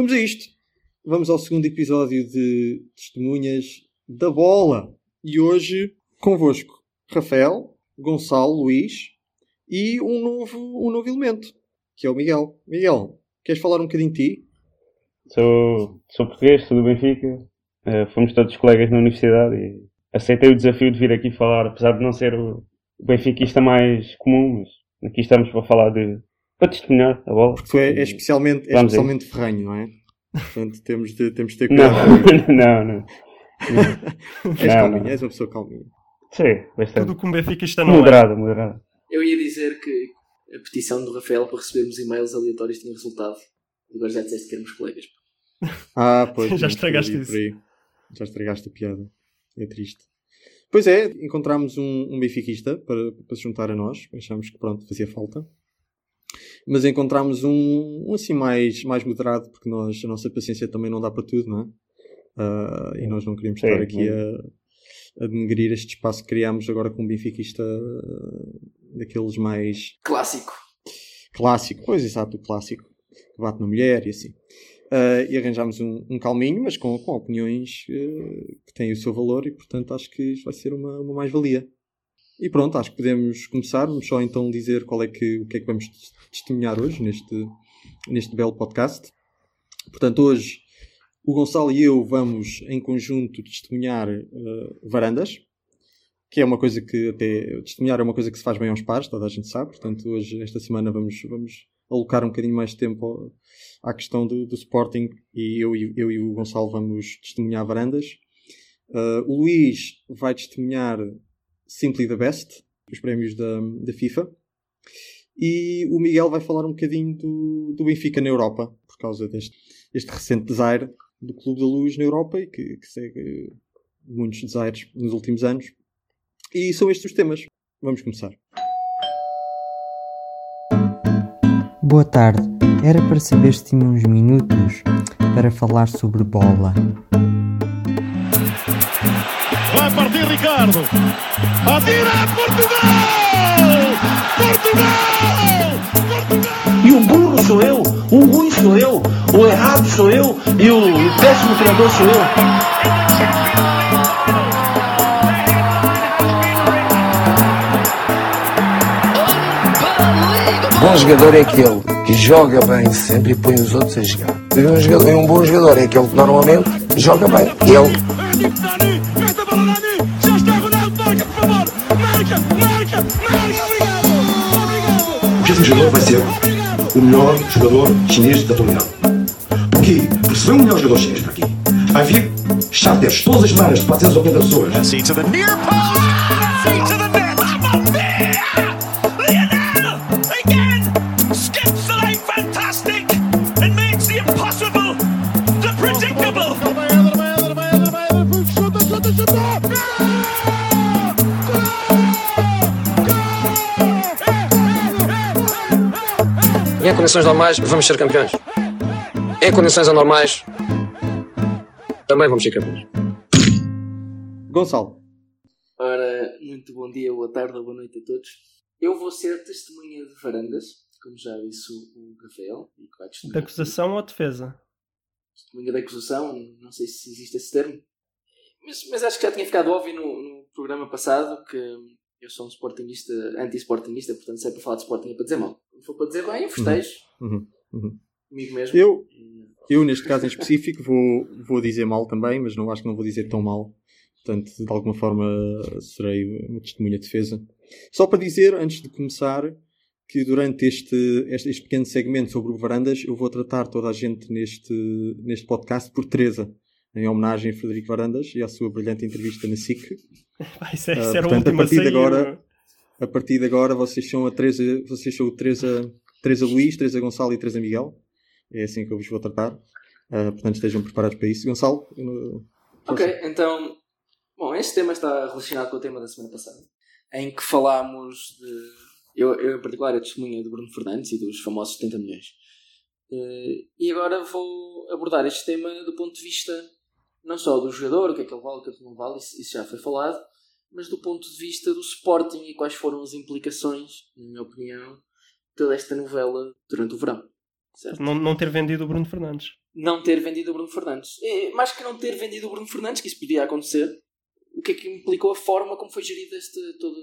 Vamos a isto. Vamos ao segundo episódio de Testemunhas da Bola. E hoje, convosco, Rafael, Gonçalo, Luís e um novo, um novo elemento, que é o Miguel. Miguel, queres falar um bocadinho de ti? Sou, sou português, sou do Benfica. Uh, fomos todos colegas na universidade e aceitei o desafio de vir aqui falar, apesar de não ser o benfiquista mais comum, mas aqui estamos para falar de. Para testemunhar a bola. Porque tu é, é especialmente, é especialmente ferranho, não é? Portanto, temos de, temos de ter cuidado. Não, não, não. és não, calminho, não. és uma pessoa calminha. Sim, bastante. Tudo com benfiquista não moderado, é. Moderado, Eu ia dizer que a petição do Rafael para recebermos e-mails aleatórios tinha resultado. Agora já disseste que éramos colegas. Ah, pois. já estragaste isso. Já estragaste a piada. É triste. Pois é, encontramos um, um benfiquista para, para se juntar a nós. Achámos que pronto, fazia falta. Mas encontramos um, um assim mais, mais moderado, porque nós, a nossa paciência também não dá para tudo, não é? Uh, e nós não queríamos estar aqui a, a denegrir este espaço que criámos agora com um benfiquista uh, daqueles mais. Clássico. Clássico, pois exato, o clássico. Que bate na mulher e assim. Uh, e arranjámos um, um, calminho, mas com, com opiniões uh, que têm o seu valor e, portanto, acho que isto vai ser uma, uma mais-valia. E pronto, acho que podemos começar. Vamos só então dizer qual é que, o que é que vamos testemunhar hoje neste, neste belo podcast. Portanto, hoje o Gonçalo e eu vamos em conjunto testemunhar uh, varandas, que é uma coisa que até testemunhar é uma coisa que se faz bem aos pares, toda a gente sabe. Portanto, hoje, esta semana, vamos, vamos alocar um bocadinho mais de tempo à questão do, do Sporting e eu, eu, e o Gonçalo vamos testemunhar varandas. Uh, o Luís vai testemunhar Simply the Best, os prémios da, da FIFA. E o Miguel vai falar um bocadinho do, do Benfica na Europa, por causa deste este recente desaire do Clube da Luz na Europa e que, que segue muitos desaires nos últimos anos. E são estes os temas. Vamos começar. Boa tarde. Era para saber se tinha uns minutos para falar sobre bola. Ricardo. Atira Portugal! Portugal! Portugal! E o burro sou eu, o ruim sou eu, o errado sou eu e o péssimo treinador sou eu. Bom jogador é aquele que joga bem sempre e põe os outros a jogar. Um, jogador, um bom jogador é aquele que normalmente joga bem. Ele. Este jogador vai ser o melhor jogador chinês da atualidade. Porque vem o melhor jogador chinês para aqui, vai vir charters todas as semanas de 480 pessoas. Condições normais, vamos ser campeões. Em condições anormais, também vamos ser campeões. Gonçalo. Ora, muito bom dia, boa tarde, boa noite a todos. Eu vou ser testemunha de varandas, como já disse o Rafael. E de acusação ou defesa? Testemunha da acusação, não sei se existe esse termo. Mas, mas acho que já tinha ficado óbvio no, no programa passado que eu sou um sportingista, anti-sportingista, portanto, se é para falar de sporting é para dizer mal. For para dizer bem, eu festejo. Uhum. Uhum. Comigo mesmo. Eu, eu, neste caso em específico, vou, vou dizer mal também, mas não acho que não vou dizer tão mal. Portanto, de alguma forma, serei uma testemunha de defesa. Só para dizer, antes de começar, que durante este, este, este, pequeno segmento sobre o Varandas, eu vou tratar toda a gente neste, neste podcast por Teresa, em homenagem a Frederico Varandas e à sua brilhante entrevista na SIC. Vai ser, uh, portanto, a partir de agora, a partir de agora vocês são a Teresa, vocês são o Teresa, Teresa Luís, Teresa Gonçalo e Teresa Miguel. É assim que eu vos vou tratar. Uh, portanto, estejam preparados para isso. Gonçalo? No... Ok, então, bom, este tema está relacionado com o tema da semana passada, em que falámos de. Eu, eu em particular, a testemunha de Bruno Fernandes e dos famosos 70 milhões. Uh, e agora vou abordar este tema do ponto de vista não só do jogador, o que é que ele vale, o que é que não vale, isso, isso já foi falado, mas do ponto de vista do Sporting e quais foram as implicações, na minha opinião, de toda esta novela durante o verão. Certo? Não, não ter vendido o Bruno Fernandes. Não ter vendido o Bruno Fernandes. E, mais que não ter vendido o Bruno Fernandes, que isso podia acontecer, o que é que implicou a forma como foi gerido este, todo,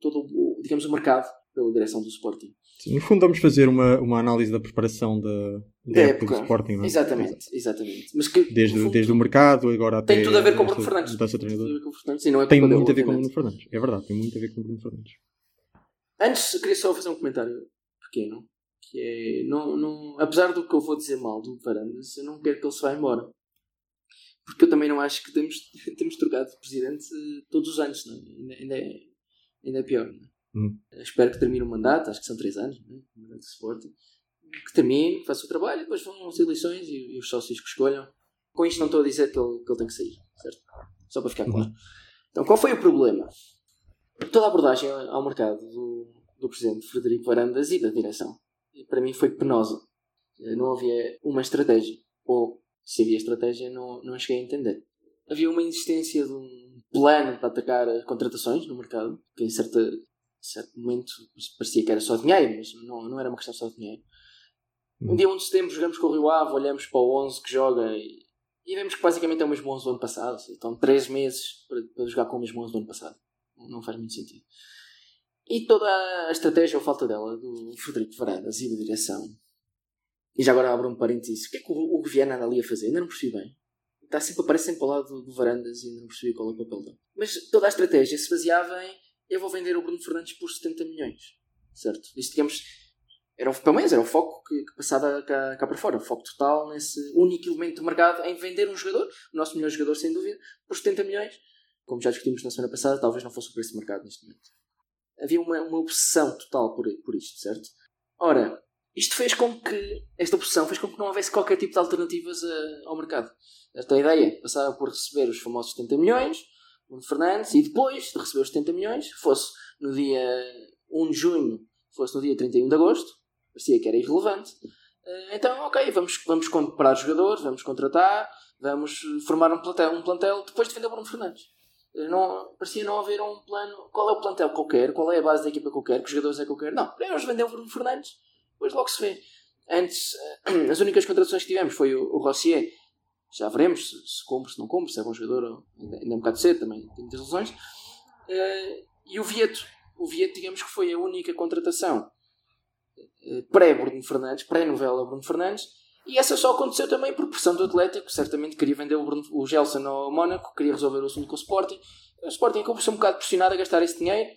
todo o, digamos, o mercado pela direção do Sporting. Sim, no fundo, vamos fazer uma, uma análise da preparação da, da Da época do. Sporting, não é? Exatamente, exatamente. Mas que, Desde, fundo, desde o mercado agora até. tem tudo a ver com o Bruno Fernandes. mudança de Tem tudo a ver com o Fernandes e não é Tem muito a dele, ver com o Bruno. Fernandes. É verdade, tem muito a ver com o Bruno Fernandes. Antes, queria só fazer um comentário pequeno. Que é, não, não, apesar do que eu vou dizer mal do Varandas, eu não quero que ele se vá embora. Porque eu também não acho que temos, temos trocado de presidente eh, todos os anos, não é? ainda, é, ainda é pior. Não é? Hum. Espero que termine o mandato, acho que são três anos, não é? o mandato do Sporting. Que termine, que faça o trabalho, e depois vão as eleições e, e os sócios que escolham. Com isto não estou a dizer que ele, que ele tem que sair, certo? Só para ficar claro. Então, qual foi o problema? Toda a abordagem ao mercado do, do presidente Frederico Varandas e da direção, para mim foi penosa. Eh, Não havia uma estratégia. Ou, se havia estratégia, não, não cheguei a entender. Havia uma insistência de um plano para atacar contratações no mercado, que em certa, certo momento parecia que era só dinheiro, mas não, não era uma questão só de dinheiro. Um dia 1 de setembro jogamos com o Rio Ave, olhamos para o 11 que joga e, e vemos que basicamente é o mesmo 11 do ano passado. Então, 3 meses para, para jogar com o mesmo 11 do ano passado. Não- faz muito sentido. E toda a estratégia ou falta dela do Frederico Varandas e da direção. E já agora abro um parênteses. O que é que o Viana anda ali a fazer? Ainda não percebi bem. Está sempre, aparece sempre ao lado do, do Varandas e ainda não percebi qual é o papel dele. Mas toda a estratégia se baseava em eu vou vender o Bruno Fernandes por 70 milhões. Certo? Isto, digamos, era o, pelo menos era o foco que, que passava cá, cá para fora. O foco total nesse único elemento do mercado em vender um jogador, o nosso melhor jogador sem dúvida, por 70 milhões. Como já discutimos na semana passada, talvez não fosse o preço de mercado neste momento. Havia uma, uma obsessão total por, por isto, certo? Ora, isto fez com que, esta obsessão fez com que não houvesse qualquer tipo de alternativas a- ao mercado. Esta ideia passava por receber os famosos 70 milhões, Bruno Fernandes, e depois de receber os 70 milhões, fosse no dia 1 de junho, fosse no dia 31 de agosto, parecia que era irrelevante. Eh, Então, ok, vamos, vamos comprar jogadores, vamos contratar, vamos formar um plantel, um plantel depois de vender o Bruno Fernandes. Eh, Não, parecia não haver um plano. Qual é o plantel que eu quero? Qual é a base da equipa que eu quero? Que jogadores é que eu quero? Não, primeiro vender o Bruno Fernandes, depois logo se vê. Antes, eh, as únicas contratações que tivemos foi o, o Rossier. Já veremos se, se compra, se não compra, se é bom jogador. Ainda, ainda é um bocado cedo, também tem muitas lesões. Eh, e o Vieto. O Vieto, digamos que foi a única contratação pré-Bruno Fernandes, pré-novela Bruno Fernandes, e essa só aconteceu também por pressão do Atlético, certamente queria vender o, Bruno, o Gelson ao Mónaco, queria resolver o assunto com o Sporting. O Sporting acabou por ser um bocado pressionado a gastar esse dinheiro,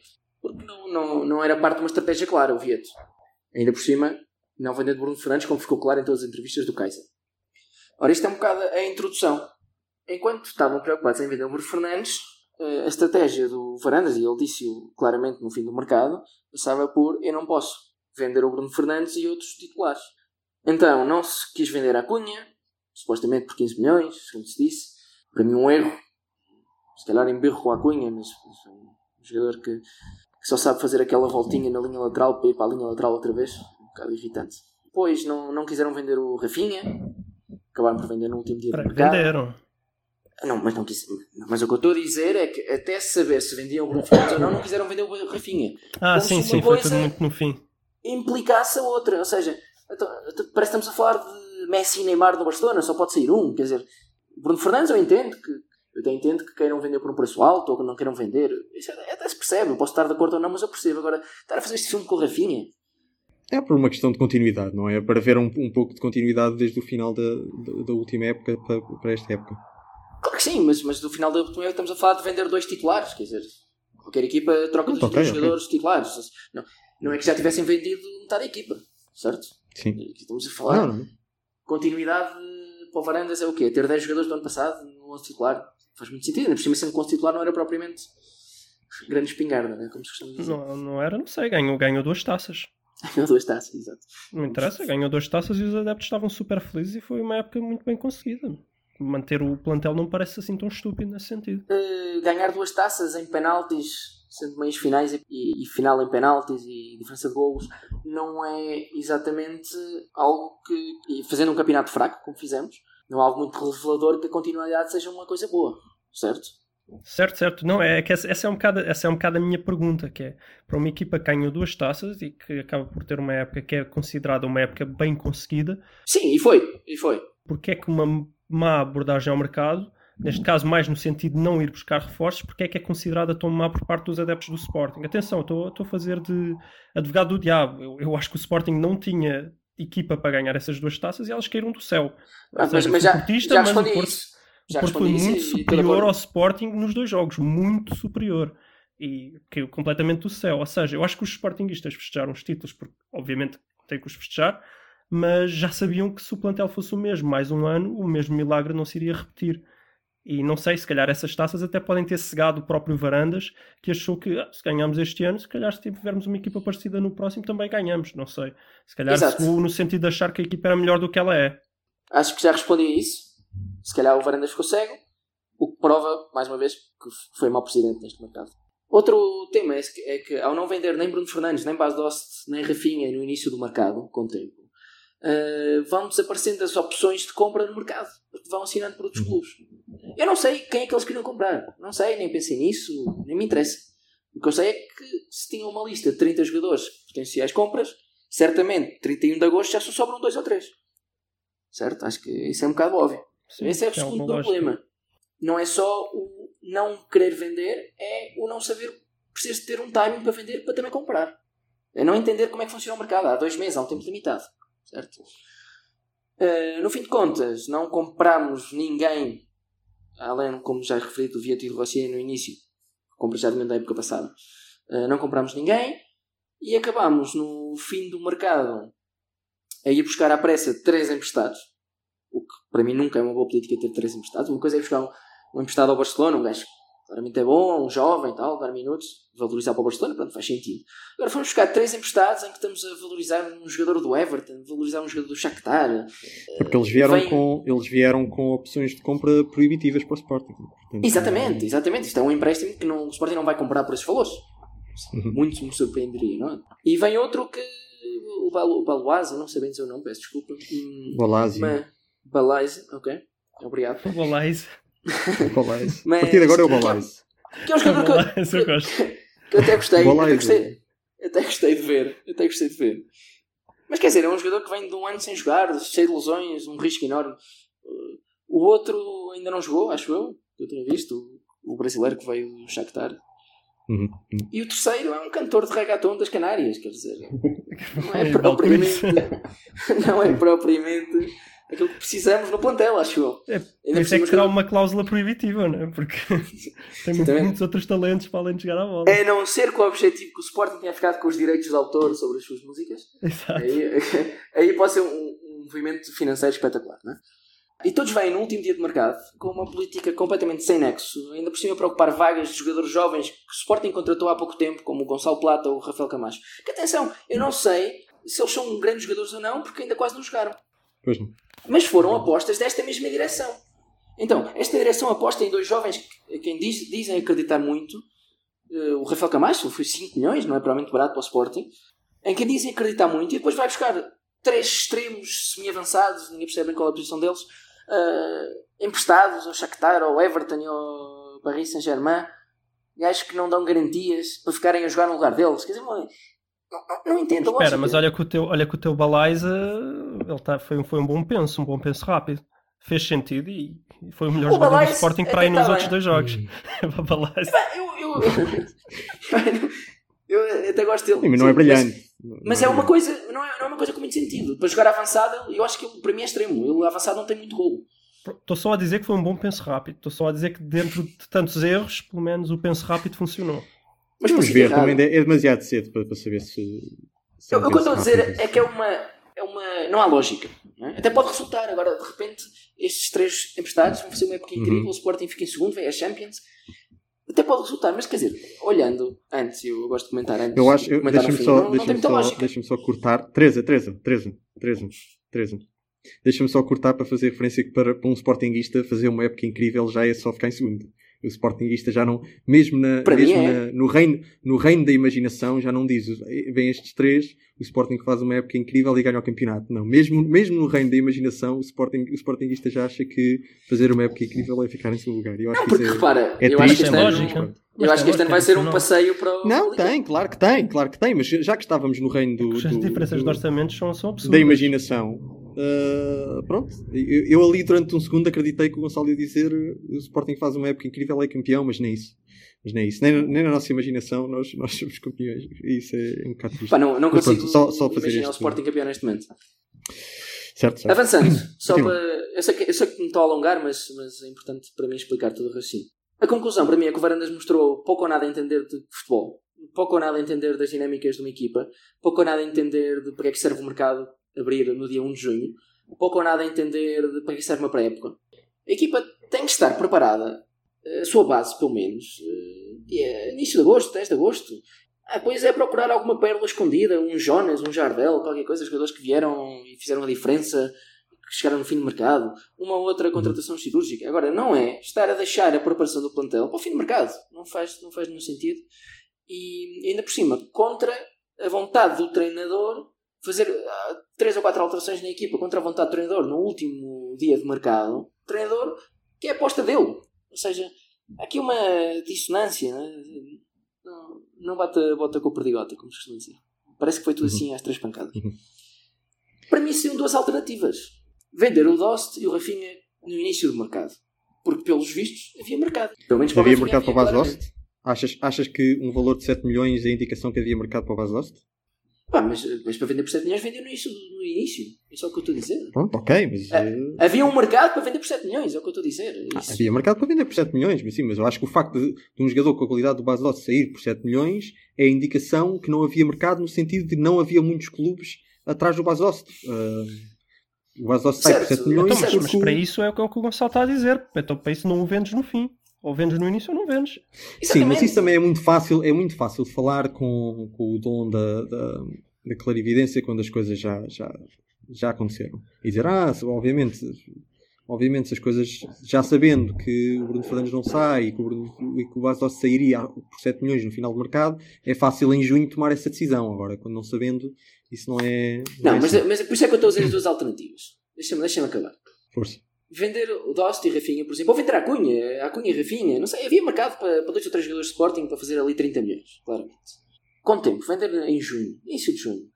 porque não, não, não era parte de uma estratégia clara, o Vieto. Ainda por cima, não vender de Bruno Fernandes, como ficou claro em todas as entrevistas do Kaiser. Ora, isto é um bocado a introdução. Enquanto estavam preocupados em vender o Bruno Fernandes, eh, a estratégia do Varandas, e ele disse-o claramente no fim do mercado, passava por eu não posso vender o Bruno Fernandes e outros titulares. Então, não se quis vender a Cunha, supostamente por 15 milhões, como se disse. Para mim, um erro. Se calhar emberro com a Cunha, mas é um jogador que, que só sabe fazer aquela voltinha na linha lateral para ir para a linha lateral outra vez. Um bocado irritante. Depois, não, não quiseram vender o Rafinha. Acabaram por vender no último dia venderam. Não, mas não quis. Mas o que eu estou a dizer é que até saber se vendiam o Bruno Fernandes ou não, não quiseram vender o Rafinha. Ah, Como sim, se sim, uma foi tudo muito no fim. Implicasse a outra. Ou seja, então, parece que estamos a falar de Messi e Neymar do Barcelona, só pode sair um. Quer dizer, Bruno Fernandes eu entendo que. Eu até entendo que queiram vender por um preço alto ou que não queiram vender. Isso até até se percebe, eu posso estar de acordo ou não, mas eu percebo. Agora, estar a fazer este filme com o Rafinha. É por uma questão de continuidade, não é? Para ver um, um pouco de continuidade desde o final da, da, da última época para, para esta época. Claro que sim, mas, mas no final da última época estamos a falar de vender dois titulares. Quer dizer, qualquer equipa troca dos Ok, dois ok. jogadores titulares. Não, não é que já tivessem vendido metade da equipa, certo? Sim. Estamos a falar. Não, não. Continuidade para o Varandas é o quê? Ter 10 jogadores do ano passado no 11 titular. Faz muito sentido. Ainda por cima, sendo que o 11 titular não era propriamente grande espingarda, né? como se costuma dizer. Não, não era, não sei, ganhou, ganhou duas taças. Não. Duas taças, exato. Não interessa, ganhou duas taças e os adeptos estavam super felizes e foi uma época muito bem conseguida. Manter o plantel não parece assim tão estúpido nesse sentido. Eh, ganhar duas taças em penaltis, sendo meios finais e, e final em penaltis e diferença de golos, não é exatamente algo que. Fazendo um campeonato fraco, como fizemos, não é algo muito revelador que a continuidade seja uma coisa boa, certo? Certo, certo. Não, é que essa, essa, é um bocado, essa é um bocado a minha pergunta, que é para uma equipa que ganhou duas taças e que acaba por ter uma época que é considerada uma época bem conseguida. Sim, e foi, e foi. Porque é que uma má abordagem ao mercado, neste caso mais no sentido de não ir buscar reforços, porque é que é considerada tão má por parte dos adeptos do Sporting? Atenção, estou, a fazer de advogado do diabo. Eu, eu acho que o Sporting não tinha equipa para ganhar essas duas taças e elas caíram do céu. Ah, mas, mas já, já respondi Porto, isso. Já Porto foi muito isso superior ao Sporting nos dois jogos, muito superior. E caiu completamente do céu. Ou seja, eu acho que os Sportinguistas festejaram os títulos, porque obviamente têm que os festejar, mas já sabiam que se o plantel fosse o mesmo, mais um ano, o mesmo milagre não se iria repetir. E não sei, se calhar essas taças até podem ter cegado o próprio Varandas, que achou que ah, se ganhamos este ano, se calhar se tivermos uma equipa parecida no próximo também ganhamos, não sei. Se calhar cegou no sentido de achar que a equipa era melhor do que ela é. Acho que já respondi a isso. Se calhar o Varandas ficou cego, o que prova, mais uma vez, que foi mau presidente neste mercado. Outro tema é que, é que ao não vender nem Bruno Fernandes, nem Bas Dost, nem Rafinha no início do mercado, com o tempo, eh, vão desaparecendo as opções de compra no mercado, porque vão assinando por outros clubes. Eu não sei quem é que eles queriam comprar. Não sei, nem pensei nisso, nem me interessa. O que eu sei é que se tinham uma lista de 30 jogadores potenciais compras, certamente 31 de agosto já só sobram dois ou três. Certo? Acho que isso é um bocado óbvio. Sim, Esse é o tem segundo lógica. problema. Não é só o não querer vender, é o não saber de ter um timing para vender para também comprar. É não entender como é que funciona o mercado. Há dois meses, há um tempo limitado. Certo? Eh, no fim de contas, não compramos ninguém, além, como já referi, do Vieto e do Rossier no início, compra já da época passada. Eh, não compramos ninguém e acabamos no fim do mercado a ir buscar à pressa três emprestados o que para mim nunca é uma boa política ter três emprestados. Uma coisa é buscar um, um emprestado ao Barcelona, um gajo claramente é bom, um jovem e tal, dar minutos, valorizar para o Barcelona, pronto, faz sentido. Agora fomos buscar três emprestados em que estamos a valorizar um jogador do Everton, valorizar um jogador do Shakhtar. É porque eles vieram, Vem- com, eles vieram com opções de compra proibitivas para o Sporting. Portanto, Exatamente, exatamente. Isto é um empréstimo que não, o Sporting não vai comprar por esses valores. Uhum. Muito me surpreenderia, não é? E vem outro que. O, Balo, o Baloise, não sei bem dizer o nome, peço desculpa. Hum, Balásio. mas- Balaise, ok. Obrigado. Balais. Mas- A partir de agora é o Balásio. Que é um jogador que eu, Balais, eu gosto. que eu até gostei, até gostei, até gostei de ver, até gostei de ver. Mas quer dizer, é um jogador que vem de um ano sem jogar, cheio de lesões, um risco enorme. O outro ainda não jogou, acho eu, que eu tinha visto, o- o brasileiro que veio do Shakhtar. Uhum, uhum. E o terceiro é um cantor de reggaeton das Canárias, quer dizer, não é É, propriamente, não é propriamente aquilo que precisamos no plantel, acho eu. É, Ainda isso é que os terá uma cláusula proibitiva, não é? Porque tem Exatamente. muitos outros talentos para além de jogar a bola. A não ser com o objetivo que o Sporting tenha ficado com os direitos de autor sobre as suas músicas, Exato. Aí, aí pode ser um, um movimento financeiro espetacular, não é? E todos vêm no último dia de mercado com uma política completamente sem nexo, ainda por cima para ocupar vagas de jogadores jovens que o Sporting contratou há pouco tempo, como o Gonçalo Plata ou o Rafael Camacho. Que atenção, eu não sei se eles são grandes jogadores ou não, porque ainda quase não jogaram. Pois não. Mas foram apostas desta mesma direção. Então, esta direção aposta em dois jovens que quem diz, dizem acreditar muito. Eh, o Rafael Camacho foi 5 milhões, não é provavelmente barato para o Sporting. Em quem dizem acreditar muito e depois vai buscar três extremos semi-avançados, ninguém percebe bem qual é a posição deles, eh, emprestados ao Shakhtar, ao Everton e ao Paris Saint-Germain. Gajos que não dão garantias para ficarem a jogar no lugar deles. Quer dizer, não, não, não entendo a Espera, lógica. mas olha que o teu, olha que o teu Balaiza ele tá, foi, um- foi um bom penso, um bom penso rápido. Fez sentido e foi o melhor O jogador do Sporting para aí nos tá outros bem. dois jogos. Balaiza. Eu, eu, eu, eu até gosto dele. Sim, mas não é mas- brilhante. Mas é uma coisa, não é, não é uma coisa com muito sentido. Para jogar avançado, eu acho que ele, para mim é extremo. Ele avançado não tem muito golo. Estou só a dizer que foi um bom penso rápido. Estou só a dizer que dentro de tantos erros, pelo menos o penso rápido funcionou. Mas Vamos por ver, também é demasiado cedo para, para saber se. se Eu, é um o que eu estou a dizer rápido. é que é uma, é uma. Não há lógica. não é? Até pode resultar. Agora, de repente, estes três emprestados vão fazer uma época incrível. Uhum. O Sporting fica em segundo, vem a Champions. Até pode resultar, mas quer dizer, olhando antes, eu gosto de comentar antes. Eu acho, de deixa-me só, muita só, deixa só cortar. Teresa, Teresa, Teresa, Teresa, Teresa. Deixa-me só cortar para fazer referência que para, para um Sportingista fazer uma época incrível já é só ficar em segundo. O Sportingista já não, mesmo, na, Para mesmo é. na- no, reino, no reino da imaginação, já não diz, vem estes três, o Sporting faz uma época incrível e ganha o campeonato. Não, mesmo, mesmo no reino da imaginação, o, Sporting, o Sportingista já acha que fazer uma época incrível é ficar em segundo lugar. Eu acho Não, porque é, repara, é eu acho que este Tem ano, lógica. eu acho que este ano vai ser um passeio para o. Não, tem, claro que tem, claro que tem, mas já que estávamos no reino do, As do- diferenças do- de orçamentos são, são absurdas. da imaginação, ah, pronto, eu, eu ali durante um segundo acreditei que o Gonçalo ia dizer o Sporting faz uma época incrível, é campeão, mas nem isso. Mas nem isso, nem, nem na nossa imaginação nós, nós somos campeões. Isso é um bocado triste. Pá, não, não Mas consigo pronto, só- só fazer imaginar o Sporting campeão neste momento. Certo, certo. Avançando, só para. Eu sei, que, eu sei que me estou a alongar, mas, mas é importante para mim explicar todo o raciocínio. A conclusão para mim é que o Varandas mostrou pouco ou nada a entender de futebol, pouco ou nada a entender das dinâmicas de uma equipa, pouco ou nada a entender de para é que serve o mercado abrir no dia 1 de junho, pouco ou nada a entender de para que é serve uma pré-época. A equipa tem que estar preparada, a sua base pelo menos, eh, dia- início de agosto, 10 de agosto. Ah, pois é procurar alguma pérola escondida, um Jonas, um Jardel, qualquer coisa, jogadores que vieram e fizeram a diferença, que chegaram no fim do mercado, uma outra contratação cirúrgica. Agora, não é estar a deixar a preparação do plantel para o fim do mercado. Não faz, não faz nenhum sentido. E ainda por cima, contra a vontade do treinador, fazer ah, três ou quatro alterações na equipa, contra a vontade do treinador no último dia de mercado, treinador que é a aposta dele. Ou seja, há aqui uma dissonância, né? não, não bate a bota com o perdigota, como se costuma dizer. Parece que foi tudo assim às três pancadas. Uhum. Para mim, seriam duas alternativas: vender o Dost e o Rafinha no início do mercado, porque pelos vistos havia mercado. Pelo menos Havia mercado para o havia, Basost? Achas, achas que um valor de 7 milhões é indicação que havia mercado para o Basost? Pá, mas, mas para vender por 7 milhões, vendeu no início. No início. Isso é o que eu estou a dizer. Pronto, ok, mas. Ah, eh, Havia um mercado para vender por 7 milhões, é o que eu estou a dizer. Ah, havia mercado para vender por 7 milhões, mas sim, mas eu acho que o facto de, de um jogador com a qualidade do Basost sair por 7 milhões é a indicação que não havia mercado no sentido de não havia muitos clubes atrás do Basost. Ah, o Basost sai por Certo, 7 milhões Então, mas, mas para isso é o que o que o Gonçalo está a dizer. Então, para isso não o vendes no fim. Ou vendes no início ou não vendes. Sim, mas isso também é muito fácil, é muito fácil de falar com, com o dom da, da, da clarividência quando as coisas já, já, já aconteceram. E dizer, ah, obviamente, obviamente, se as coisas, já sabendo que o Bruno Fernandes não sai e que o, Bruno, e que o Bastos sairia por 7 milhões no final do mercado, é fácil em junho tomar essa decisão. Agora, quando não sabendo, isso não é. Não, é mas, assim. mas por isso é que eu estou a dizer as duas alternativas. Deixa-me deixa acabar. Força. Vender o Dost e Rafinha, por exemplo, ou vender a Cunha, a Cunha e Rafinha, não sei, havia mercado para, para dois ou três jogadores de Sporting para fazer ali 30 milhões, claramente. Com tempo, vender em junho, início de junho.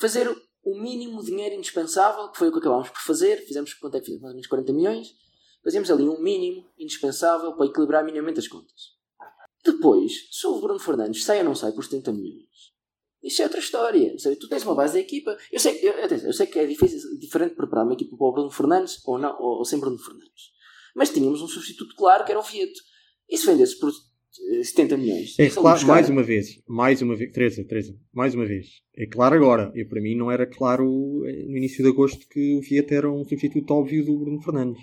Fazer o mínimo dinheiro indispensável, que foi o que acabámos por fazer, fizemos quanto é que fizemos? Mais ou menos 40 milhões. Fazíamos ali um mínimo indispensável para equilibrar minimamente as contas. Depois, se o Bruno Fernandes sai ou não sai por 70 milhões, isso é outra história. Seja, tu tens uma base da equipa. Eu sei, eu, eu sei que é difícil, diferente preparar uma equipa para o Bruno Fernandes ou, não, ou, ou sem Bruno Fernandes. Mas tínhamos um substituto claro que era o Vieto. E se vendesse por eh, 70 milhões? É isso claro, buscar. mais uma vez, mais uma vez, Teresa, Teresa, mais uma vez. É claro agora. E para mim não era claro eh, no início de agosto que o Fiat era um substituto óbvio do Bruno Fernandes.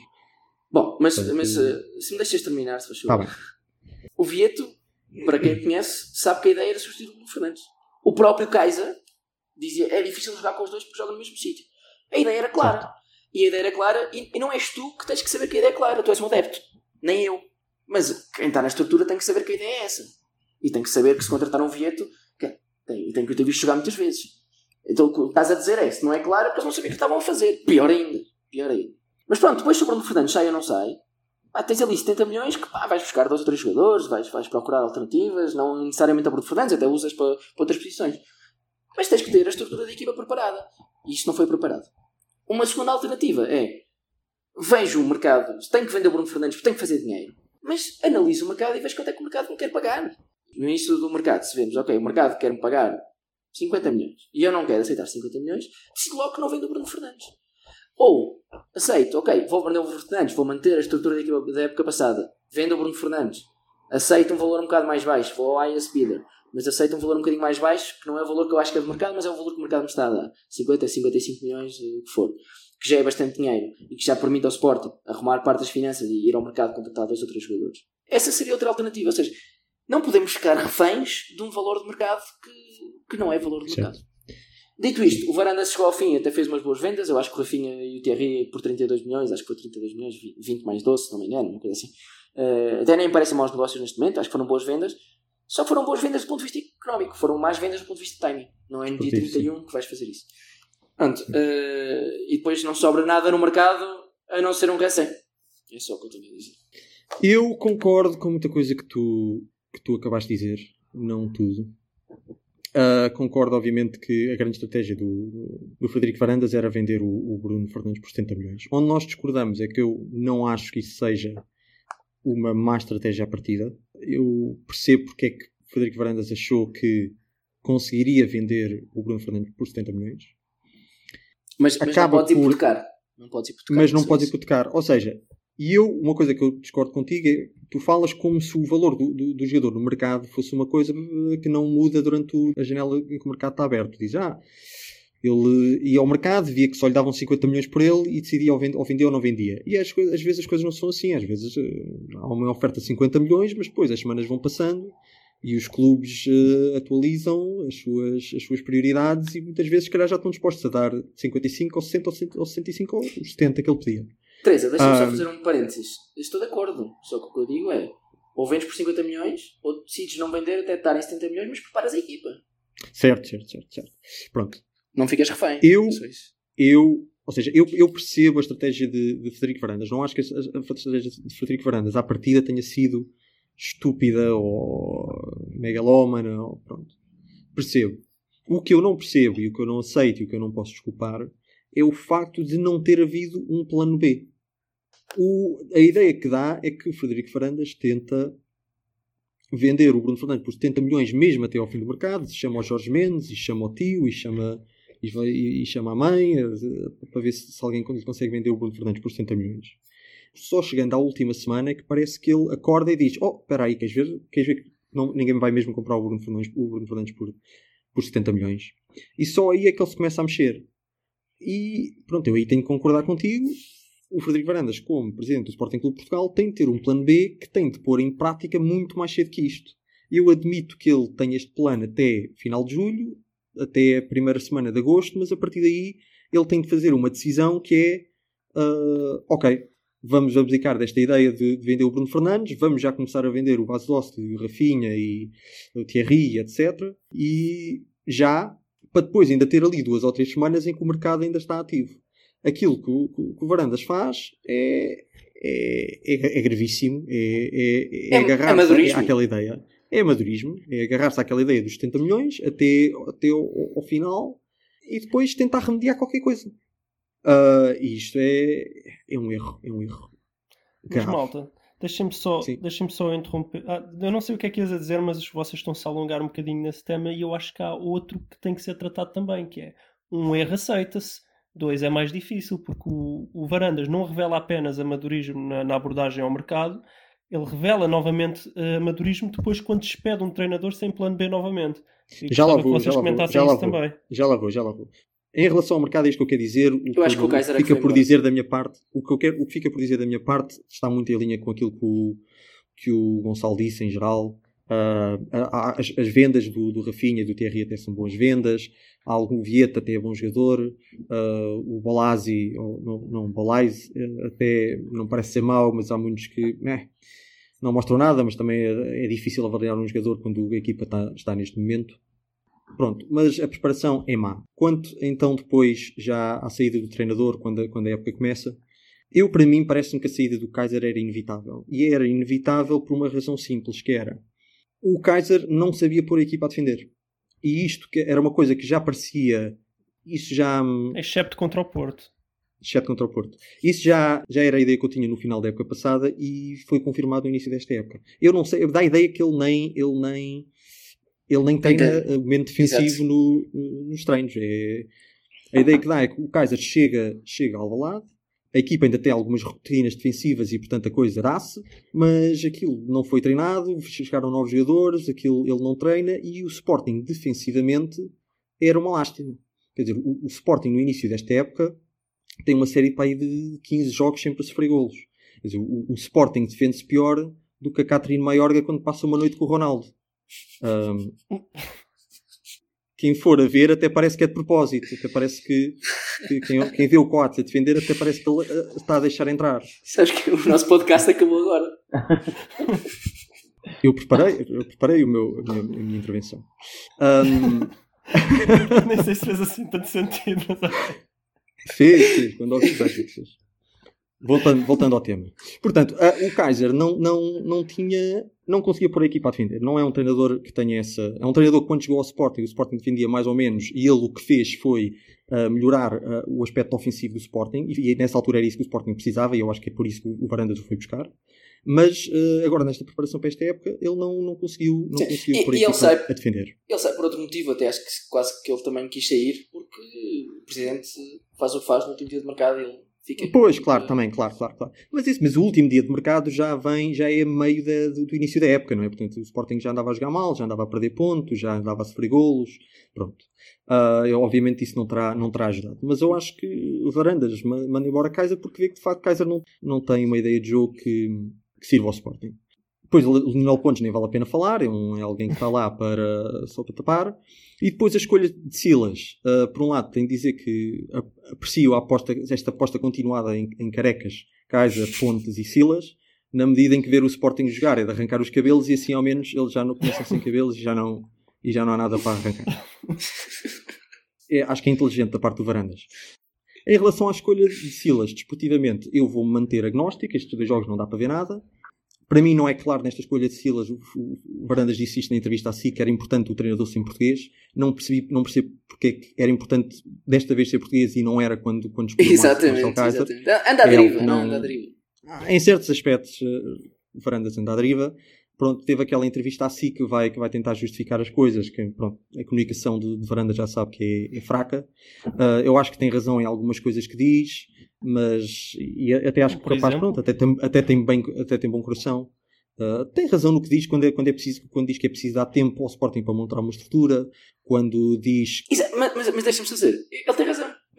Bom, mas, Portanto, mas eh, se me deixas terminar, se faz Está favor. bem. O Vieto, para quem conhece, sabe que a ideia era substituir o Bruno Fernandes. O próprio Kaiser dizia é difícil jogar com os dois porque jogam no mesmo sítio. A ideia era clara. E a ideia era clara, e, e não és tu que tens que saber que a ideia é clara. Tu és um adepto. Nem eu. Mas quem está na estrutura tem que saber que a ideia é essa. E tem que saber que se contratar um Vieto, que- tem, tem que ter visto jogar muitas vezes. Então o que estás a dizer é: se não é claro, porque eles não sabiam o que estavam a fazer. Pior ainda. Pior ainda. Mas pronto, depois se o Bruno Fernandes sai ou não sai, pá, tens ali 70 milhões que pá, vais buscar dois ou três jogadores, vais, vais procurar alternativas, não necessariamente a Bruno Fernandes, até usas para, para outras posições. Mas tens que ter a estrutura da equipa preparada. E isto não foi preparado. Uma segunda alternativa é vejo o mercado, tenho que vender Bruno Fernandes porque tenho que fazer dinheiro, mas analiso o mercado e vejo quanto é que o mercado me quer pagar. No início do mercado, se vemos, ok, o mercado quer-me pagar 50 milhões e eu não quero aceitar 50 milhões, decido logo que não vendo o Bruno Fernandes. Ou aceito, ok, vou vender o Bruno Fernandes, vou manter a estrutura da, equipa da época passada, vendo o Bruno Fernandes, aceito um valor um bocado mais baixo, vou ao IS Bidder, mas aceito um valor um bocadinho mais baixo, que não é o valor que eu acho que é de mercado, mas é o valor que o mercado me está a dar. 50, 55 milhões, o que for. Que já é bastante dinheiro e que já permite ao Sporting arrumar parte das finanças e ir ao mercado contratar dois ou três jogadores. Essa seria outra alternativa, ou seja, não podemos ficar reféns de um valor de mercado que, que não é valor de mercado. Dito isto, o Varanda chegou ao fim e até fez umas boas vendas. Eu acho que o Rafinha e o Thierry por 32 milhões, acho que foi 32 milhões, 20 mais 12, se não me engano, uma coisa assim. Uh, até nem parecem maus negócios neste momento, acho que foram boas vendas. Só foram boas vendas do ponto de vista económico, foram mais vendas do ponto de vista de timing. Não é no dia 31 que vais fazer isso. Pronto, uh, e depois não sobra nada no mercado a não ser um recém. É só o que eu tenho a dizer. Eu concordo com muita coisa que tu, que tu acabaste de dizer, não tudo. Uh, concordo, obviamente, que a grande estratégia do, do Frederico Varandas era vender o, o, Bruno Fernandes por 70 milhões. Onde nós discordamos é que eu não acho que isso seja uma má estratégia à partida. Eu percebo porque é que Frederico Varandas achou que conseguiria vender o Bruno Fernandes por 70 milhões. Mas, mas Acaba não pode por... hipotecar. Não pode hipotecar. Mas não pode hipotecar. Ou seja, e eu, uma coisa que eu discordo contigo é tu falas como se o valor do, do, do, jogador no mercado fosse uma coisa que não muda durante a janela em que o mercado está aberto. Diz, ah, ele ia ao mercado, via que só lhe davam 50 milhões por ele e decidia ou, vend ou vendia ou não vendia. E às, às, vezes as coisas não são assim. Às vezes uh, há uma oferta de 50 milhões, mas depois as semanas vão passando e os clubes uh, atualizam as suas, as suas prioridades e muitas vezes, se calhar, já estão dispostos a dar 55 ou 60 ou 65 ou 70 que ele pedia. Teresa, deixa-me só fazer um parênteses. Estou de acordo. Só que o que eu digo é: ou vendes por 50 milhões, ou decides não vender até estar em 70 milhões, mas preparas a equipa. Certo, certo, certo. certo. Pronto. Não ficas refém. Eu, eu ou seja, eu, eu percebo a estratégia de, de Frederico Varandas. Não acho que a, a, estratégia de Frederico Varandas à partida tenha sido estúpida ou megalómana. Ou, pronto. Percebo. O que eu não percebo e o que eu não aceito e o que eu não posso desculpar é o facto de não ter havido um plano B. O, a ideia que dá é que o Frederico Farandas tenta vender o Bruno Fernandes por 70 milhões mesmo até ao fim do mercado, chama o Jorge Mendes, e chama o tio, e chama, e, e chama a mãe, para ver se, se alguém consegue vender o Bruno Fernandes por 70 milhões. Só chegando à última semana é que parece que ele acorda e diz: Oh, espera aí, queres ver? Queres ver que não, ninguém vai mesmo comprar o Bruno Fernandes, o Bruno Fernandes por, por 70 milhões? E só aí é que ele se começa a mexer. E pronto, eu aí tenho que concordar contigo. O Frederico Varandas, como presidente do Sporting Clube de Portugal, tem de ter um plano B que tem de pôr em prática muito mais cedo que isto. Eu admito que ele tem este plano até final de julho, até a primeira semana de agosto, mas a partir daí ele tem de fazer uma decisão que é: uh, ok, vamos abdicar desta ideia de, de, vender o Bruno Fernandes, vamos já começar a vender o Vasost, o Rafinha e o Thierry, etc. E já para depois ainda ter ali duas ou três semanas em que o mercado ainda está ativo. Aquilo que o, que o Varandas faz é, é, é, é gravíssimo, é, é, é, é agarrar-se àquela ideia. É amadorismo, é agarrar-se àquela ideia dos 70 milhões até, até ao, ao final e depois tentar remediar qualquer coisa. Uh, e isto é, é um erro, é um erro. Mas malta, Deixem-me só, deixem só interromper. Ah, eu não sei o que é que ias a dizer, mas vocês estão-se a alongar um bocadinho nesse tema e eu acho que há outro que tem que ser tratado também, que é um erro aceita-se, dois é mais difícil, porque o, o Varandas não revela apenas amadorismo na, na abordagem ao mercado, ele revela novamente uh, amadorismo depois quando despede um treinador sem plano B novamente. E já lá vou, já lá vou, já lá vou, também. já lá vou, já lá vou. Em relação ao mercado, é isto que eu quero dizer. O eu que, acho que o fica por dizer da minha parte, o que, eu quero, o que fica por dizer da minha parte está muito em linha com aquilo que o, que o Gonçalo disse em geral. Uh, as, as, vendas do, do Rafinha e do Thierry até são boas vendas. Há algum Vieta até é bom jogador. Uh, o Bolazzi, não, não Bolazzi, eh, até não parece ser mau, mas há muitos que eh, não mostram nada. Mas também é, é, difícil avaliar um jogador quando a equipa está, está neste momento. Pronto, mas a preparação é má. Quanto então depois, já à saída do treinador, quando a, quando a época começa, eu para mim parece-me que a saída do Kaiser era inevitável. E era inevitável por uma razão simples, que era o Kaiser não sabia pôr a equipa a defender. E isto que era uma coisa que já parecia. Isso já. Hum, Excepto contra o Porto. Exceto contra o Porto. Isso já, já era a ideia que eu tinha no final da época passada e foi confirmado no início desta época. Eu não sei, dá a ideia que ele nem, ele nem ele nem tem momento defensivo no, nos treinos. É, a ideia que dá é que o Kaiser chega, chega ao lado, a equipa ainda tem algumas rotinas defensivas e portanto a coisa dá-se, mas aquilo não foi treinado, chegaram novos jogadores, aquilo ele não treina e o Sporting defensivamente era uma lástima. Quer dizer, o, o Sporting no início desta época tem uma série para aí de 15 jogos sempre a sofrer golos. Quer dizer, o, o Sporting defende-se pior do que a Catherine Maiorga quando passa uma noite com o Ronaldo. Um, quem for a ver até parece que é de propósito. Até parece que, que quem, quem vê o Coates a defender até parece que ele eh, está a deixar entrar. Sabes que o nosso podcast acabou agora. Eu preparei, eu preparei o meu, a, minha, a minha intervenção. Um, Nem sei se fez assim tanto sentido, mas. Fez, fez. Quando ouvi, fez, fez. Voltando, voltando ao tema. Portanto, a- o Kaiser não, não, não tinha, não conseguia pôr a equipa a defender. Não é um treinador que tenha essa. É um treinador que quando chegou ao Sporting, o Sporting defendia mais ou menos, e ele o que fez foi ah, melhorar ah, o aspecto ofensivo do Sporting, e, e nessa altura era isso que o Sporting precisava, e eu acho que é por isso que o Varandas o foi buscar. Mas ah, agora, nesta preparação para esta época, ele não, não conseguiu, não Sim. conseguiu E- pôr a e ele equipa sabe- a defender. Ele sai por outro motivo, até acho que quase que ele também quis sair, porque o presidente faz o que faz no último dia de mercado e ele fica. Pois, claro, também, claro, claro, claro. Mas isso, mas o último dia de mercado já vem, já é meio da- do, do início da época, não é? Portanto, o Sporting já andava a jogar mal, já andava a perder pontos, já andava a sofrer golos, pronto. Eu, obviamente isso não terá, não terá ajudado. Mas eu acho que o Varandas ma- manda embora Kaiser porque vê que de facto Kaiser não, não tem uma ideia de jogo que, que sirva ao Sporting. Depois o Lionel Pontes nem vale a pena falar, é, um, é alguém que está lá para, só para tapar. E depois a escolha de Silas. Ah, por um lado, tenho de dizer que aprecio aposta, esta aposta continuada em, em Carecas, Kaiser, Pontes e Silas, na medida em que ver o Sporting jogar é de arrancar os cabelos e assim ao menos eles já não começam sem cabelos e já não, e já não há nada para arrancar. É, acho que é inteligente da parte do Varandas. Em relação à escolha de Silas, desportivamente, eu vou-me manter agnóstico. Estes dois jogos não dá para ver nada. Para mim, não é claro nesta escolha de Silas. O, o Varandas disse isto na entrevista a si que era importante o treinador ser português. Não percebi, não percebo porque é que era importante desta vez ser português e não era quando, quando escolheu Exatamente, exatamente. Anda à É deriva, que não não- anda à deriva. Em certos aspectos, eh, o Varandas anda à deriva. Pronto, teve aquela entrevista a si que vai, que vai tentar justificar as coisas, que pronto, a comunicação de, de Varandas já sabe que é, é fraca. Ah, eu acho que tem razão em algumas coisas que diz, mas e até acho que Por capaz, exemplo? pronto, até tem, até tem, bem, até tem bom coração. Ah, tem razão no que diz quando, é, quando, é preciso, quando diz que é preciso dar tempo ao Sporting para montar uma estrutura, quando diz Mas, mas, mas deixa-me dizer, ele tem razão,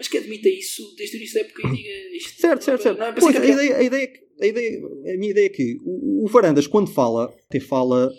mas que admita isso desde o início da época e diga isto. Certo, certo, certo. Não é Pois, a, ideia, a, ideia, é a, ideia, a minha ideia é que o, o Varandas, quando fala, até fala,